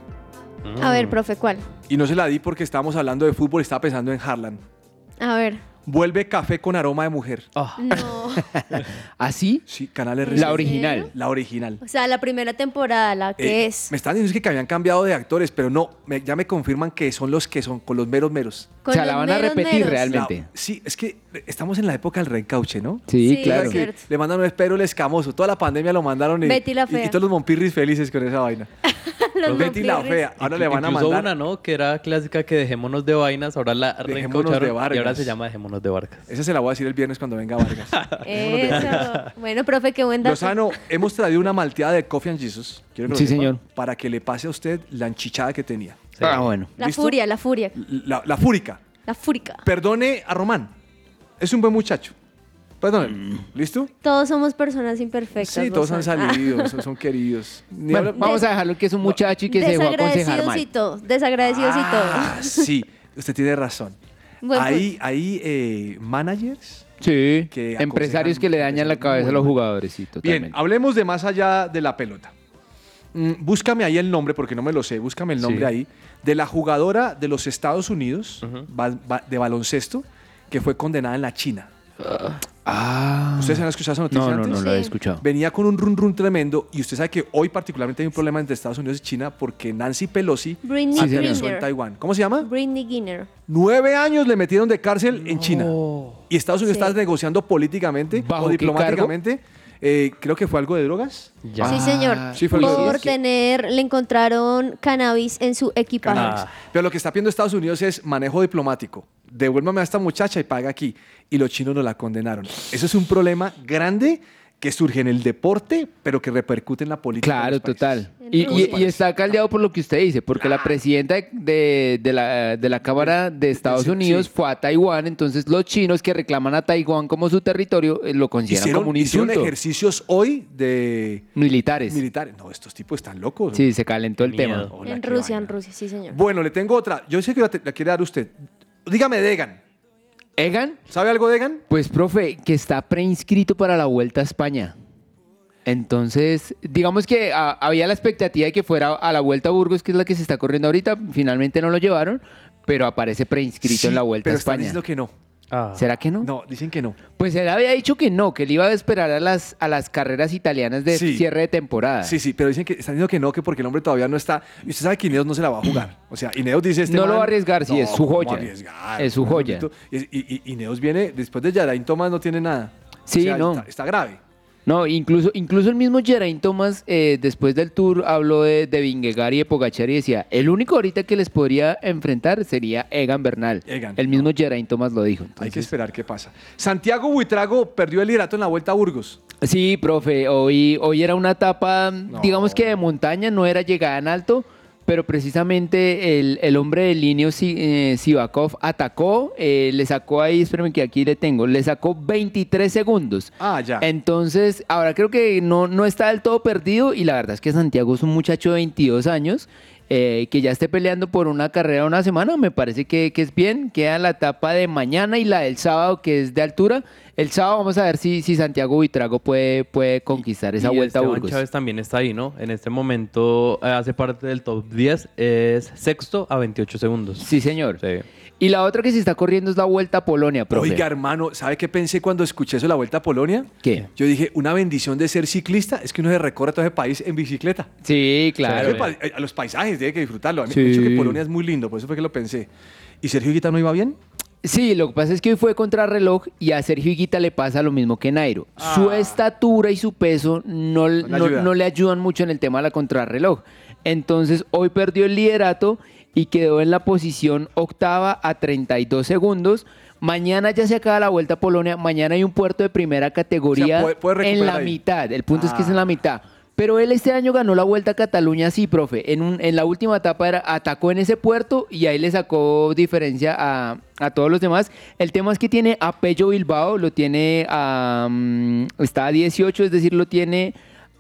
A ver, profe, ¿cuál? Y no se la di porque estábamos hablando de fútbol y estaba pensando en Harlan. A ver. Vuelve café con aroma de mujer. No. ¿Así? Sí, canales La original. La original. O sea, la primera temporada, la que Eh, es. Me están diciendo que habían cambiado de actores, pero no, me- ya me confirman que son los que son, con los meros meros. Con O sea, la van a repetir meros. realmente. La- sí, es que estamos en la época del reencauche, ¿no? Sí, Sí, claro. es Que le mandan un espero el escamoso. Toda la pandemia lo mandaron y, Betty la y- y Fea. todos los monpirris felices con esa vaina. Los Betty la fea. Ahora le van a Incluso mandar. una, ¿no? Que era clásica que dejémonos de vainas, ahora la Dejémonos de reencaucharon y ahora Vargas. se llama Dejémonos de Vargas. Esa se la voy a decir el viernes cuando venga Vargas. Eso. Bueno, profe, qué buen dato. Lozano, hemos traído una malteada de Coffee and Jesus. Quiero que lo Sí, sepa, señor. Para que le pase a usted la enchichada que tenía. Ah, bueno. La ¿Listo? furia, la furia. La, la fúrica. La fúrica. Perdone a Román. Es un buen muchacho. Perdón. ¿Listo? Todos somos personas imperfectas. Sí, todos han salido, son, son queridos. Ni Bueno, habla- vamos a dejarlo que es un muchacho y que se dejó aconsejar Desagradecidos mal. y todo. Desagradecidos y Ah, todo. sí, usted tiene razón. Buen Hay, hay eh, managers. Sí, que empresarios aconsejan- que le dañan la cabeza a los jugadores, sí, totalmente. Bien, hablemos de más allá de la pelota. Mm, búscame ahí el nombre, porque no me lo sé, búscame el nombre Sí. ahí, de la jugadora de los Estados Unidos ba- ba- de baloncesto que fue condenada en la China. Ah. ¿Ustedes han escuchado esa noticia No, no, antes? no lo he escuchado. Venía con un run run tremendo y usted sabe que hoy particularmente hay un problema entre Estados Unidos y China porque Nancy Pelosi Britney aterrizó en Griner. Taiwán. ¿Cómo se llama? Britney Griner. Nueve años le metieron de cárcel en China. Y Estados Unidos Sí. está negociando políticamente ¿Bajo o qué diplomáticamente. eh, creo que fue algo de drogas. Sí, señor. Sí, fue Por drogas. tener, le encontraron cannabis en su equipaje. Cannabis. Pero lo que está pidiendo Estados Unidos es manejo diplomático. Devuélvame a esta muchacha y paga aquí. Y los chinos no la condenaron. Eso es un problema grande que surge en el deporte, pero que repercute en la política. de Claro, los total. Y, y- y está caldeado por lo que usted dice, porque Ah. la presidenta de, de la, de la Cámara de Estados sí, Unidos sí. fue a Taiwán, entonces los chinos que reclaman a Taiwán como su territorio eh, lo consideran Hicieron, como un hicieron insulto. ejercicios hoy de Militares. militares. No, estos tipos están locos. Sí, se calentó el tema. Hola, en Rusia, vaina. en Rusia, sí, señor. Bueno, le tengo otra. Yo sé que la, te- la quiere dar usted. Dígame de Egan. ¿Sabe algo de Egan? Pues, profe, que está preinscrito para la Vuelta a España. Entonces, digamos que ah, había la expectativa de que fuera a la Vuelta a Burgos, que es la que se está corriendo ahorita. Finalmente no lo llevaron, pero aparece preinscrito Sí, en la Vuelta pero a España. diciendo que no. Ah. ¿Será que no? No, dicen que no. Pues él había dicho que no, que él iba a esperar a las, a las carreras italianas de Sí. cierre de temporada. Sí, sí, pero dicen que están diciendo que no, que porque el hombre todavía no está. Y usted sabe que Ineos no se la va a jugar. O sea, Ineos dice este No lo va a arriesgar, sí, es su ¿cómo joya. arriesgar? Es su joya. Y, y, y Ineos viene, después de Yarain Thomas no tiene nada. Sí, O sea, no. Está, está grave. No, incluso, incluso el mismo Geraint Thomas, eh, después del tour, habló de, de Vingegaard y de Pogacar y decía, el único ahorita que les podría enfrentar sería Egan Bernal. Egan, el mismo Geraint Thomas lo dijo. Hay que esperar qué pasa. Santiago Buitrago perdió el liderato en la vuelta a Burgos. Sí, profe, hoy, hoy era una etapa, digamos que de montaña, no era llegada en alto, pero precisamente el, el hombre de Linio eh, Sivakov atacó, eh, le sacó ahí, espérenme que aquí le tengo, le sacó 23 segundos. Ah, ya. Entonces, ahora creo que no, no está del todo perdido y la verdad es que Santiago es un muchacho de 22 años eh, que ya esté peleando por una carrera una semana, me parece que, que es bien. Queda la etapa de mañana y la del sábado, que es de altura. El sábado vamos a ver si, si Santiago Buitrago puede, puede conquistar esa y vuelta a Burgos. Chávez también está ahí, ¿no? En este momento eh, hace parte del top 10, es sexto a 28 segundos. Sí, señor. Y la otra que se está corriendo es la vuelta a Polonia, profe. Oiga, hermano, ¿sabe qué pensé cuando escuché eso de la Vuelta a Polonia? ¿Qué? Yo dije, una bendición de ser ciclista es que uno se recorre todo ese país en bicicleta. Sí, claro. Eh, A los paisajes, tiene que disfrutarlo. A mí Sí. me han dicho que Polonia es muy lindo, por eso fue que lo pensé. ¿Y Sergio Higuita no iba bien? Sí, lo que pasa es que hoy fue contra reloj y a Sergio Higuita le pasa lo mismo que Nairo. Su estatura y su peso no, Ah. le no- no le ayudan mucho en el tema de la contrarreloj. Entonces hoy perdió el liderato y quedó en la posición octava a 32 segundos. Mañana ya se acaba la vuelta a Polonia. Mañana hay un puerto de primera categoría puede- puede en la ahí. mitad. El punto es que es en Ah. la mitad. Pero él este año ganó la Vuelta a Cataluña, sí, profe. En, un- en la última etapa era, atacó en ese puerto y ahí le sacó diferencia a, todos los demás. El tema es que tiene a Pello Bilbao, lo tiene a... mm, está a 18, es decir, lo tiene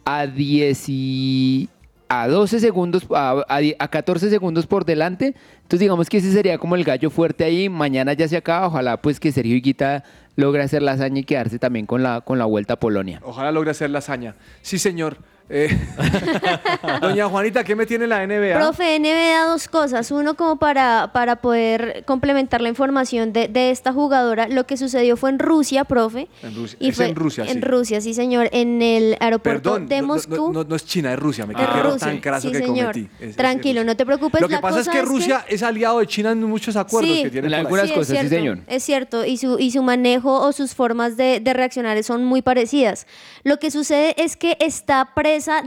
a 10 y- a 12 segundos, a, a a 14 segundos por delante. Entonces digamos que ese sería como el gallo fuerte ahí. Mañana ya se acaba. Ojalá pues que Sergio Higuita logre hacer la hazaña y quedarse también con la, con la Vuelta a Polonia. Ojalá logre hacer la hazaña. Sí, señor. Eh, Doña Juanita, ¿qué me tiene la NBA? Profe, NBA dos cosas. Uno, como para, para poder complementar la información de, de esta jugadora. Lo que sucedió fue en Rusia, profe. En Rusia. Y Es fue en Rusia, En sí. Rusia, sí, señor. En el aeropuerto Perdón, de no- Moscú. No, no es China, es Rusia. Me quedé Rusia. tan craso sí, que señor. cometí. Es- es- Tranquilo, no te preocupes. Lo que la pasa es que Rusia es, aliado de China en muchos acuerdos Sí, que tiene En algunas Sí, cosas, es sí, cierto, señor. Es cierto, y su, y su manejo o sus formas de, de reaccionar son muy parecidas. Lo que sucede es que está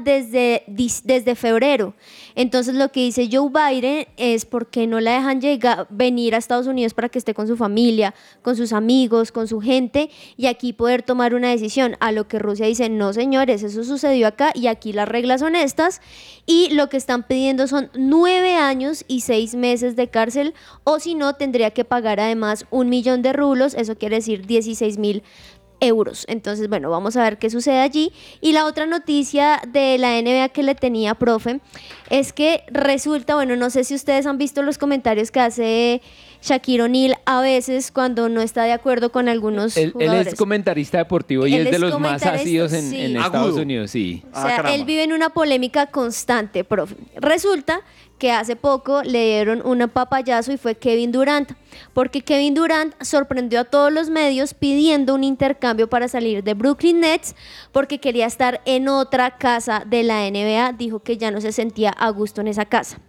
desde, desde febrero. Entonces lo que dice Joe Biden es porque no la dejan llegar, venir a Estados Unidos para que esté con su familia, con sus amigos, con su gente y aquí poder tomar una decisión. A lo que Rusia dice, no señores, eso sucedió acá y aquí las reglas son estas. Y lo que están pidiendo son nueve años y seis meses de cárcel o si no tendría que pagar además un millón de rublos, eso quiere decir 16 mil euros. Entonces, bueno, vamos a ver qué sucede allí. Y la otra noticia de la NBA que le tenía, profe, es que resulta, bueno, no sé si ustedes han visto los comentarios que hace Shaquille O'Neal a veces cuando no está de acuerdo con algunos Él, él es comentarista deportivo y Él es de los más ácidos en, sí. en Agudo. Estados Unidos, sí. O sea, él vive en una polémica constante, profe. Resulta que hace poco le dieron un papayazo y fue Kevin Durant, porque Kevin Durant sorprendió a todos los medios pidiendo un intercambio para salir de Brooklyn Nets porque quería estar en otra casa de la NBA, dijo que ya no se sentía a gusto en esa casa.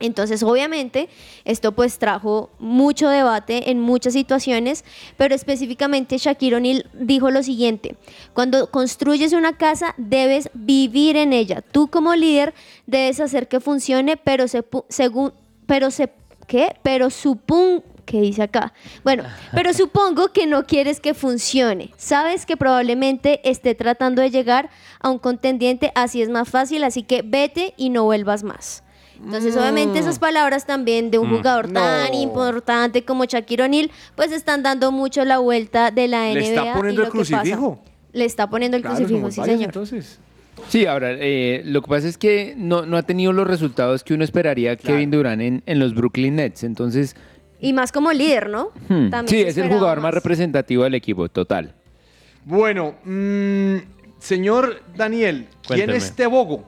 Entonces, obviamente, esto pues trajo mucho debate en muchas situaciones, pero específicamente Shaquille O'Neal dijo lo siguiente, cuando construyes una casa debes vivir en ella, tú como líder debes hacer que funcione, pero se, según, pero se, ¿qué? Pero supongo, ¿qué dice acá? Bueno, pero supongo que no quieres que funcione, sabes que probablemente esté tratando de llegar a un contendiente, así es más fácil, así que vete y no vuelvas más. Entonces, obviamente, esas palabras también de un Mm, jugador tan importante como Shaquille O'Neal, pues están dando mucho la vuelta de la NBA. Le está y poniendo el crucifijo. Le está poniendo el Claro, crucifijo, sí, señor. entonces. Sí, ahora, eh, lo que pasa es que no, no ha tenido los resultados que uno esperaría Kevin Durant en, en los Brooklyn Nets. Entonces, Y más como líder, ¿no? hmm, También sí, es el jugador más representativo del equipo, total. Bueno, mm, señor Daniel, ¿quién Cuénteme. es Tebogo?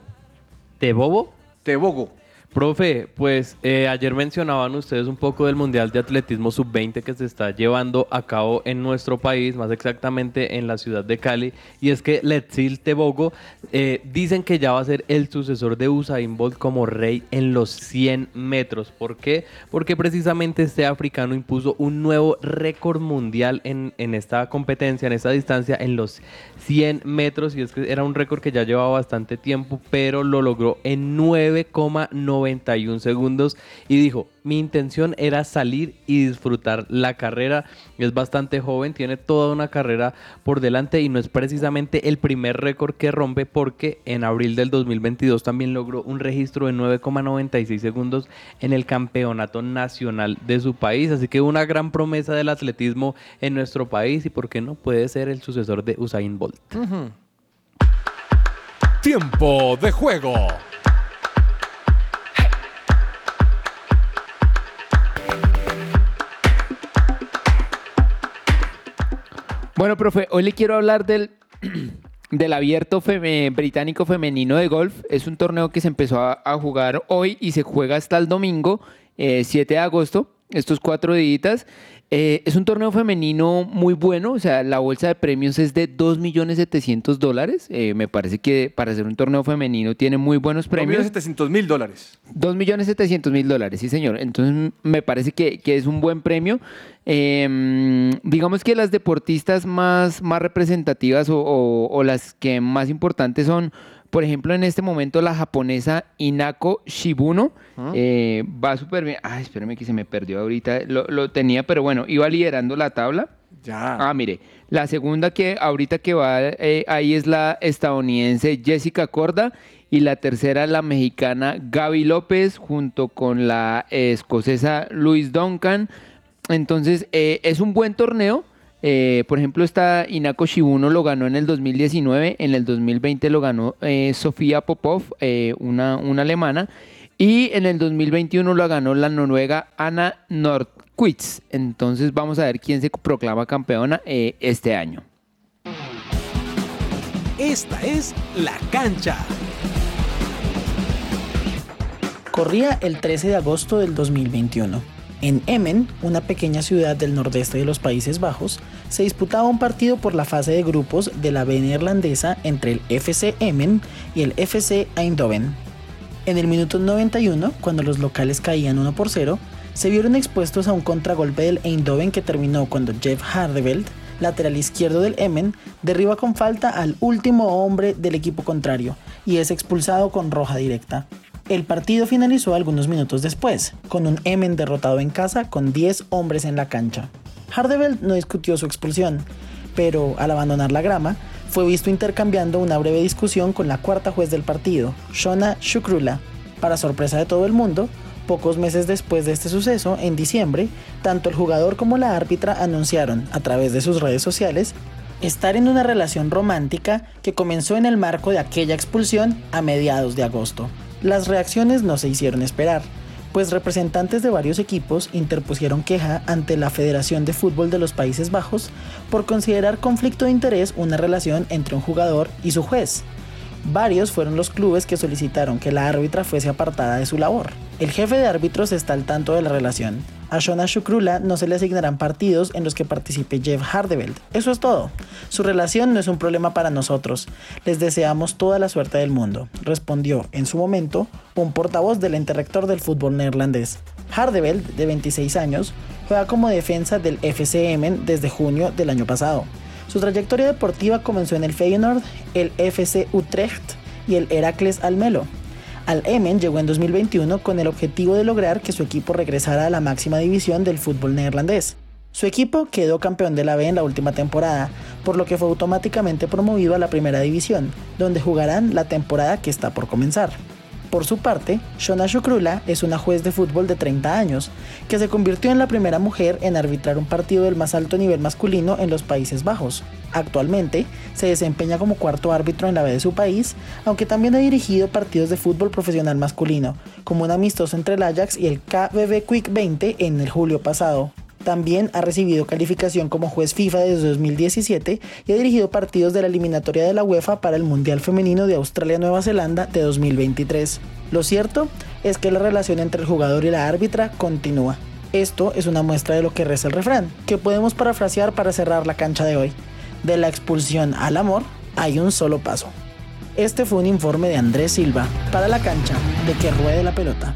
¿De bobo? Tebogo. Profe, pues eh, ayer mencionaban ustedes un poco del Mundial de Atletismo Sub-20 que se está llevando a cabo en nuestro país, más exactamente en la ciudad de Cali, y es que Letzil Tebogo eh, dicen que ya va a ser el sucesor de Usain Bolt como rey en los 100 metros. ¿Por qué? Porque precisamente este africano impuso un nuevo récord mundial en, en esta competencia, en esta distancia, en los 100 metros, y es que era un récord que ya llevaba bastante tiempo, pero lo logró en 9,91 segundos y dijo, mi intención era salir y disfrutar la carrera, es bastante joven, tiene toda una carrera por delante y no es precisamente el primer récord que rompe porque en abril del 2022 también logró un registro de 9,96 segundos en el campeonato nacional de su país, así que una gran promesa del atletismo en nuestro país y por qué no puede ser el sucesor de Usain Bolt. Tiempo de juego. Bueno, profe, hoy le quiero hablar del, del abierto feme- británico femenino de golf. Es un torneo que se empezó a, jugar hoy y se juega hasta el domingo, eh, 7 de agosto, estos cuatro días. Eh, es un torneo femenino muy bueno, o sea, la bolsa de premios es de 2.700.000 dólares. Eh, me parece que para ser un torneo femenino tiene muy buenos premios. 2.700.000 mil dólares. 2.700.000 dólares, sí señor. Entonces me parece que, que es un buen premio. Eh, digamos que las deportistas más, más representativas o, o- o las que más importantes son, por ejemplo, en este momento la japonesa Inako Shibuno. Ah. Eh, va súper bien. Ay, espérame que se me perdió ahorita. Lo, lo tenía, pero bueno, iba liderando la tabla. Ya. Ah, mire, la segunda que ahorita que va eh, ahí es la estadounidense Jessica Corda y la tercera la mexicana Gaby López junto con la escocesa Louise Duncan. Entonces, eh, es un buen torneo. Eh, por ejemplo, esta Inako Shibuno lo ganó en el 2019, en el 2020 lo ganó eh, Sofía Popov, eh, una, una alemana, y en el 2021 lo ganó la noruega Anna Nordquist. Entonces vamos a ver quién se proclama campeona eh, este año. Esta es La Cancha. Corría el 13 de agosto del 2021. En Emmen, una pequeña ciudad del nordeste de los Países Bajos, se disputaba un partido por la fase de grupos de la B neerlandesa entre el FC Emmen y el FC Eindhoven. En el minuto 91, cuando los locales caían 1 por 0, se vieron expuestos a un contragolpe del Eindhoven que terminó cuando Jeff Hardeveld, lateral izquierdo del Emmen, derriba con falta al último hombre del equipo contrario y es expulsado con roja directa. El partido finalizó algunos minutos después, con un Emmen derrotado en casa con 10 hombres en la cancha. Hardeveld no discutió su expulsión, pero al abandonar la grama, fue visto intercambiando una breve discusión con la cuarta juez del partido, Shona Shukrula. Para sorpresa de todo el mundo, pocos meses después de este suceso, en diciembre, tanto el jugador como la árbitra anunciaron, a través de sus redes sociales, estar en una relación romántica que comenzó en el marco de aquella expulsión a mediados de agosto. Las reacciones no se hicieron esperar, pues representantes de varios equipos interpusieron queja ante la Federación de Fútbol de los Países Bajos por considerar conflicto de interés una relación entre un jugador y su juez. Varios fueron los clubes que solicitaron que la árbitra fuese apartada de su labor. El jefe de árbitros está al tanto de la relación. A Shona Shukrula no se le asignarán partidos en los que participe Jeff Hardeveld. Eso es todo. Su relación no es un problema para nosotros. Les deseamos toda la suerte del mundo, respondió en su momento un portavoz del ente rector del fútbol neerlandés. Hardeveld, de 26 años, juega como defensa del FC desde junio del año pasado. Su trayectoria deportiva comenzó en el Feyenoord, el FC Utrecht y el Heracles Almelo. Al Emmen llegó en 2021 con el objetivo de lograr que su equipo regresara a la máxima división del fútbol neerlandés. Su equipo quedó campeón de la B en la última temporada, por lo que fue automáticamente promovido a la primera división, donde jugarán la temporada que está por comenzar. Por su parte, Shona Shukrula es una juez de fútbol de 30 años, que se convirtió en la primera mujer en arbitrar un partido del más alto nivel masculino en los Países Bajos. Actualmente, se desempeña como cuarto árbitro en la B de su país, aunque también ha dirigido partidos de fútbol profesional masculino, como un amistoso entre el Ajax y el KBB Quick 20 en el julio pasado. También ha recibido calificación como juez FIFA desde 2017 y ha dirigido partidos de la eliminatoria de la UEFA para el Mundial Femenino de Australia-Nueva Zelanda de 2023. Lo cierto es que la relación entre el jugador y la árbitra continúa. Esto es una muestra de lo que reza el refrán, que podemos parafrasear para cerrar la cancha de hoy. De la expulsión al amor hay un solo paso. Este fue un informe de Andrés Silva para la cancha de que ruede la pelota.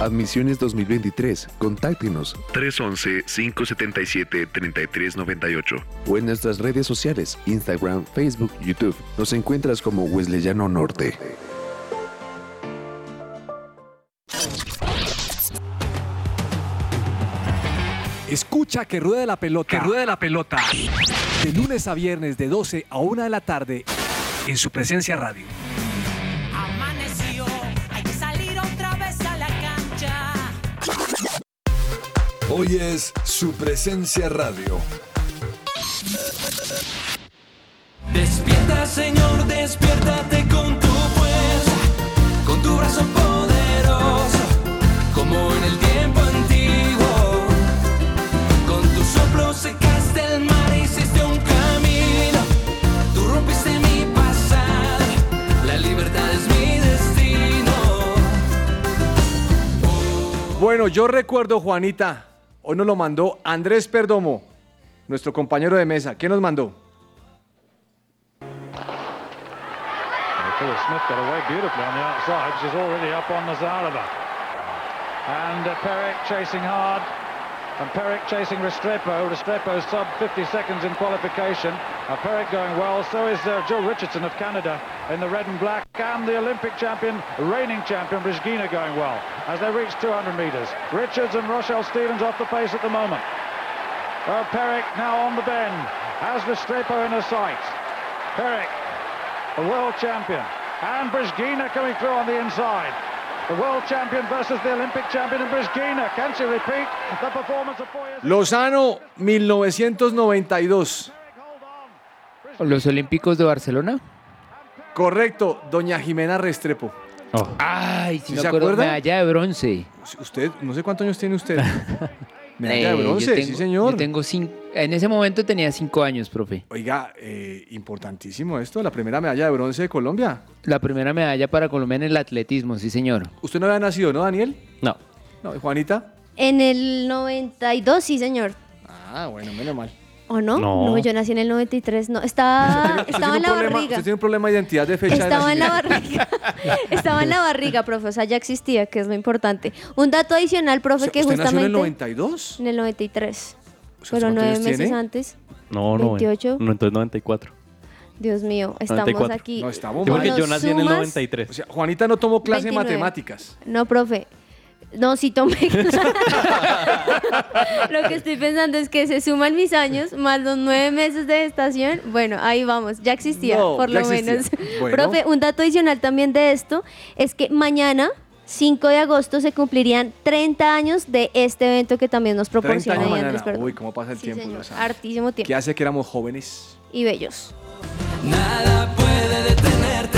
Admisiones 2023. Contáctenos 311-577-3398 o en nuestras redes sociales, Instagram, Facebook, YouTube. Nos encuentras como Wesleyano Norte. Escucha que ruede la pelota. Que ruede la pelota. De lunes a viernes de 12 a 1 de la tarde en su presencia radio. Hoy es su presencia radio. Despierta, Señor, despiértate con tu fuerza, con tu brazo poderoso, como en el tiempo antiguo. Con tu soplo secaste el mar, hiciste un camino, tú rompiste mi pasado, la libertad es mi destino. Bueno, yo recuerdo, Juanita, hoy nos lo mandó Andrés Perdomo, nuestro compañero de mesa. ¿Qué nos mandó? And uh, Perrick chasing hard. And Perrick chasing Restrepo. Restrepo sub 50 seconds in qualification. Uh, going well. So is uh, Joe Richardson of Canada in the red and black. And the Olympic champion, reigning champion, Brigina going well as they reach 200 metres. Richards and Rochelle Stevens off the pace at the moment. Perrick now on the bend. Has Restrepo in her sights. Perrick the world champion. And Brisgina coming through on the inside. Lozano, 1992. ¿Los Olímpicos de Barcelona? Correcto, doña Jimena Restrepo. Ay, ¿Sí si me se acuerdo, acuerda? medalla de bronce. Usted, no sé cuántos años tiene usted. Medalla Eh, de bronce, sí señor. Yo tengo cinco, en ese momento tenía cinco años, profe. Oiga, eh, importantísimo esto, la primera medalla de bronce de Colombia. La primera medalla para Colombia en el atletismo, sí señor. ¿Usted no había nacido, no, Daniel? No. No, ¿y Juanita? En el 92, sí, señor. Ah, bueno, menos mal. ¿O no? No. yo nací en el 93. No, estaba, estaba en la problema- barriga. Usted tiene un problema de identidad de fecha Estaba de en la barriga. Estaba en la barriga, profe. O sea, ya existía, que es lo importante. Un dato adicional, profe, que ¿Usted nació en el justamente. 92? En el 93. ¿cuántos Fueron nueve años meses tiene? antes. No, no. 28. No, entonces 94. Dios mío, estamos 94. aquí. No, estamos Sí, porque mal. yo nací en el sumas- 93. O sea, Juanita no tomó clase 29. de matemáticas. No, profe. No, sí tomé. Lo que estoy pensando es que se suman mis años más los nueve meses de gestación. Bueno, ahí vamos, ya existía, No, por ya lo existía. menos. Bueno. Profe, un dato adicional también de esto es que mañana, 5 de agosto, se cumplirían 30 años de este evento que también nos 30 proporciona años ahí Andrés mañana. Perdomo. Uy, cómo pasa el Sí, tiempo. señor. Hartísimo tiempo. ¿Qué hace que éramos jóvenes? Y bellos. Nada puede detenerte.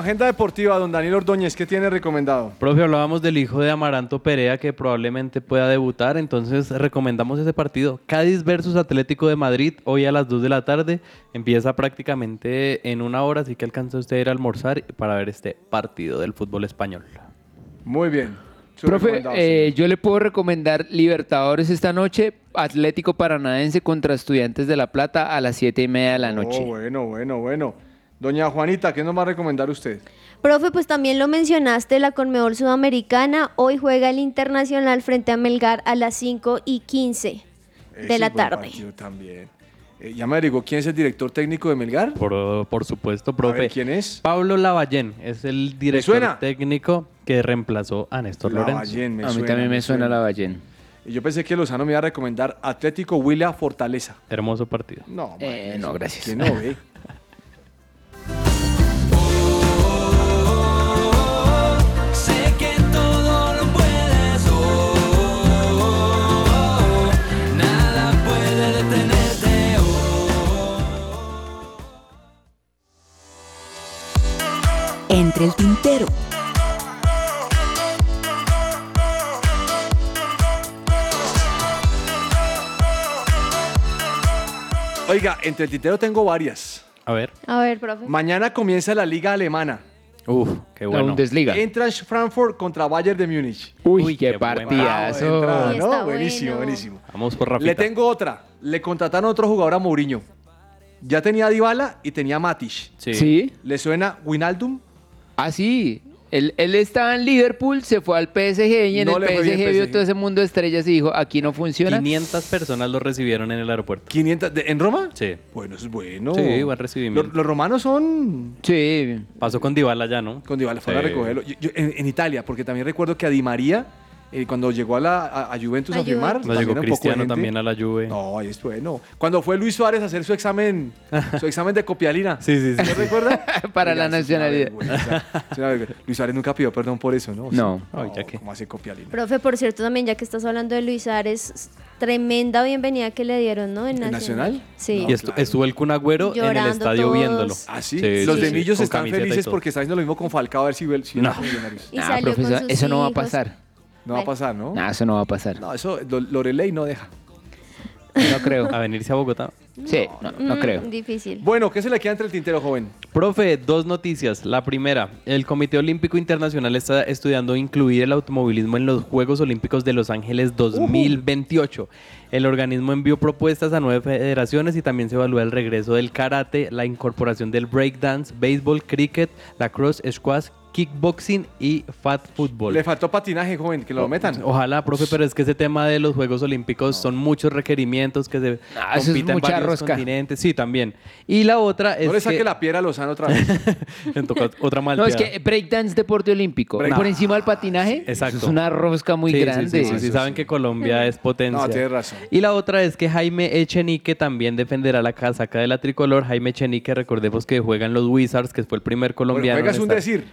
Agenda deportiva, don Daniel Ordóñez, ¿qué tiene recomendado? Profe, hablábamos del hijo de Amaranto Perea que probablemente pueda debutar, entonces recomendamos ese partido. Cádiz versus Atlético de Madrid, hoy a las 2 de la tarde. Empieza prácticamente en una hora, así que alcanza usted a ir a almorzar para ver este partido del fútbol español. Muy bien. Profe, eh, yo le puedo recomendar Libertadores esta noche, Atlético Paranaense contra Estudiantes de La Plata a las siete y media de la noche. Oh, bueno, bueno, bueno. Doña Juanita, ¿qué nos va a recomendar usted? Profe, pues también lo mencionaste, la Conmebol Sudamericana. Hoy juega el Internacional frente a Melgar a las 5 y 15 Eh, de sí, la tarde. partido también. Eh, ya me averiguó quién es el director técnico de Melgar. Por, por supuesto, profe. ver, ¿quién es? Pablo Lavallén es el director suena? técnico que reemplazó a Néstor Lorenzo. Lavallén, me A mí suena, también me suena suena. Lavallén. Y yo pensé que Lozano me iba a recomendar Atlético Huila Fortaleza. Hermoso partido. No, Eh, bueno, no, gracias. que no, ve. entre el tintero. Oiga, entre el tintero tengo varias. A ver. A ver, profe. Mañana comienza la liga alemana. Uf, qué bueno. Bundesliga. Eintracht Frankfurt contra Bayern de Múnich. Uy, qué, qué buen partidazo. Entrada, Sí, ¿no? está Buenísimo, bueno. buenísimo. Vamos por Le Rafita. tengo otra. Le contrataron otro jugador a Mourinho. Ya tenía a Dybala y tenía a Matic. Sí. ¿Sí? ¿Le suena Winaldum? Ah, sí. Él, él estaba en Liverpool, se fue al PSG y en No el fue PSG vio todo ese mundo de estrellas y dijo, aquí no funciona. 500 personas lo recibieron en el aeropuerto. 500 de- ¿En Roma? Sí. Bueno, eso es bueno. Sí, buen recibimiento. los romanos son Sí. Pasó con Dybala ya, ¿no? con Dybala, fueron Sí. a recogerlo. Yo- yo- en, en Italia, porque también recuerdo que a Di María, eh, cuando llegó a, la, a, a Juventus a, A firmar, también llegó Cristiano también a la Juve. No, ahí es bueno. Cuando fue Luis Suárez a hacer su examen, su examen de copialina. Sí, sí, sí. ¿No recuerda? Para la nacionalidad. Luis Suárez nunca pidió perdón por eso, ¿no? No. Ay, ya que- ¿Cómo hace copialina? Profe, por cierto, también ya que estás hablando de Luis Ares, tremenda bienvenida que le dieron, ¿no? En ¿En Nacional? Sí. Y estu- estuvo el Kun Agüero en el estadio todos. viéndolo. ¿Ah, sí? Sí, Los sí, de sí, Millos están felices porque están haciendo lo mismo con Falcao a ver si ve si No. Y con profesor, sus eso no va a pasar. No va a pasar, ¿no? Eso no va a pasar. No, eso Lo- Lorelei no deja. No creo. A venirse a Bogotá. Sí, no, no Mm, creo. Difícil. Bueno, ¿qué se le queda entre el tintero, joven? Profe, dos noticias. La primera, el Comité Olímpico Internacional está estudiando incluir el automovilismo en los Juegos Olímpicos de Los Ángeles 2028. El organismo envió propuestas a nueve federaciones y también se evalúa el regreso del karate, la incorporación del breakdance, béisbol, cricket, lacrosse, squash, kickboxing y fat football. Le faltó patinaje, joven, que lo metan. Ojalá, profe, pero es que ese tema de los Juegos Olímpicos son muchos requerimientos que se Ah, eso es varios rosca. continentes. Sí, también. Y la otra es No le saque que... la piedra a Lozano otra vez. Otra No, malteada. es que breakdance deporte olímpico. Break- Por encima del patinaje, Exacto. eso es una rosca muy Sí, sí, grande. Sí, sí, sí, Eso saben sí. que Colombia es potencia. No, tienes razón. Y la otra es que Jaime Echenique también defenderá la casaca de la tricolor. Jaime Echenique, recordemos que juega en los Wizards, que fue el primer Bueno, colombiano. juegas en un estar- decir.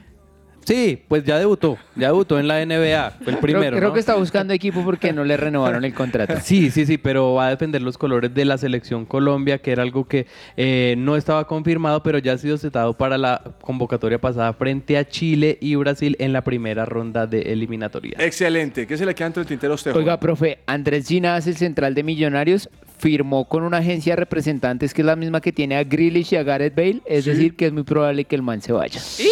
Sí, pues ya debutó. Ya debutó en la NBA. Fue el Creo- primero. creo ¿no? que está buscando equipo porque no le renovaron el contrato. Sí, sí, sí, pero va a defender los colores de la selección Colombia, que era algo que eh, no estaba confirmado, pero ya ha sido citado para la convocatoria pasada frente a Chile y Brasil en la primera ronda de eliminatoria. Excelente. ¿Qué se le queda entre el tintero a usted, Oiga, profe, Andrés Ginás, el central de Millonarios, firmó con una agencia de representantes que es la misma que tiene a Grealish y a Gareth Bale, es Sí. decir, que es muy probable que el man se vaya. Ay,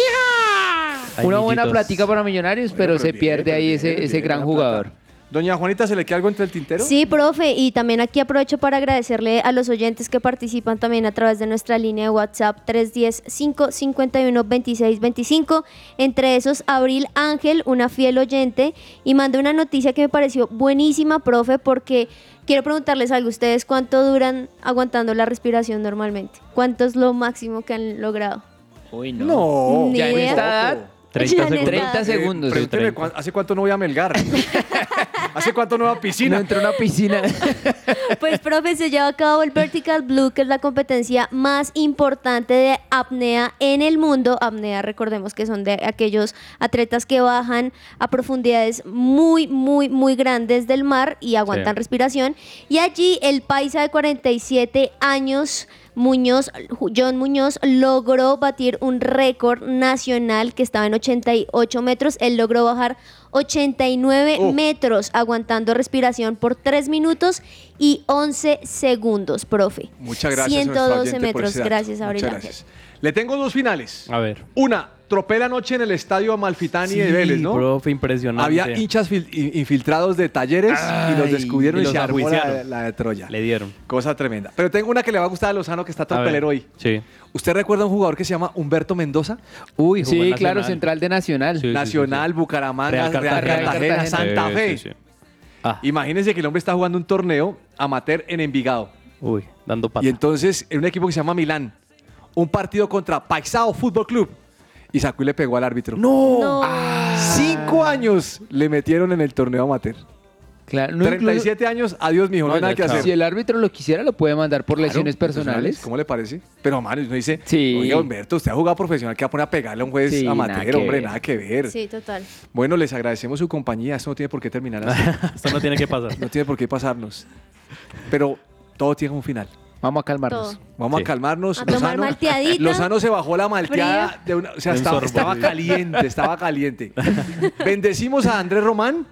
Una buena plática para Millonarios, pero, pero se bien, pierde pero ahí bien, ese, bien, ese gran jugador. plata. Doña Juanita, ¿se le queda algo entre el tintero? Sí, profe, y también aquí aprovecho para agradecerle a los oyentes que participan también a través de nuestra línea de WhatsApp 310-551-2625. Entre esos, Abril Ángel, una fiel oyente, y mandó una noticia que me pareció buenísima, profe, porque quiero preguntarles algo. ¿Ustedes cuánto duran aguantando la respiración normalmente? ¿Cuánto es lo máximo que han logrado? Uy, No. Ni Ya en idea. esta edad, 30 Ya en segundos. esta- 30 segundos. Pregúnteme, 30. ¿cuán- ¿hace cuánto no voy a Melgar? ¿Hace cuánto no voy a No piscina? entró a una piscina. Pues, profe, se lleva a cabo el Vertical Blue, que es la competencia más importante de apnea en el mundo. Apnea, recordemos que son de aquellos atletas que bajan a profundidades muy, muy, muy grandes del mar y aguantan Sí. respiración. Y allí el paisa de 47 años. Muñoz, John Muñoz logró batir un récord nacional que estaba en 88 metros. Él logró bajar 89 Oh. metros aguantando respiración por 3 minutos y 11 segundos, profe. Muchas gracias. a nuestra 112 oyente, por metros. Gracias, gracias. Le tengo dos finales. A ver. Una, tropé la noche en el estadio Amalfitani de Vélez, ¿no? profe, impresionante. Había hinchas fil- in- infiltrados de talleres y los descubrieron y y, los se armó la, la de Troya. Le dieron. Cosa tremenda. Pero tengo una que le va a gustar a Lozano que está A tan ver. pelero hoy. Sí. ¿Usted recuerda un jugador que se llama Humberto Mendoza? Uy, Sí, claro, central de Nacional. Sí, sí, Nacional, Bucaramanga, Real Real Cartagena. Cartagena, Real Santa. Fe. Sí, sí, sí. Ah, Imagínense que el hombre está jugando un torneo amateur en Envigado. uy, dando Y pata. entonces, en un equipo que se llama Milán, un partido contra Paisao Fútbol Club. Y sacó y le pegó al árbitro. ¡No! No. Cinco años le metieron en el torneo amateur. Claro, no, incluso- 37 años, adiós, mijo, no, No, hay nada que chao. hacer. si el árbitro lo quisiera, lo puede mandar por Claro, lesiones personales. ¿Cómo le parece? Pero, Mario, uno dice, Sí. oiga, Humberto, usted ha jugado profesional, que va a poner a pegarle a un juez Sí, amateur, hombre, ver. nada que ver. Sí, total. Bueno, les agradecemos su compañía, esto no tiene por qué terminar así, Esto no tiene que pasar. no tiene por qué pasarnos. Pero todo tiene un final. Vamos a calmarnos. Vamos Sí. a calmarnos. A tomar malteadita. Lozano se bajó la malteada de una, o sea, estaba, caliente, estaba caliente. Bendecimos a Andrés Román,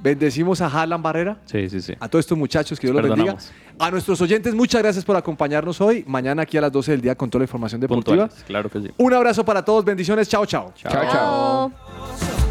bendecimos a Harlan Barrera, Sí, sí, sí. a todos estos muchachos, que Dios los bendiga. A nuestros oyentes, muchas gracias por acompañarnos hoy. Mañana aquí a las 12 del día con toda la información deportiva. Puntuales, claro que sí. Un abrazo para todos, bendiciones, chao, chao. Chao, chao.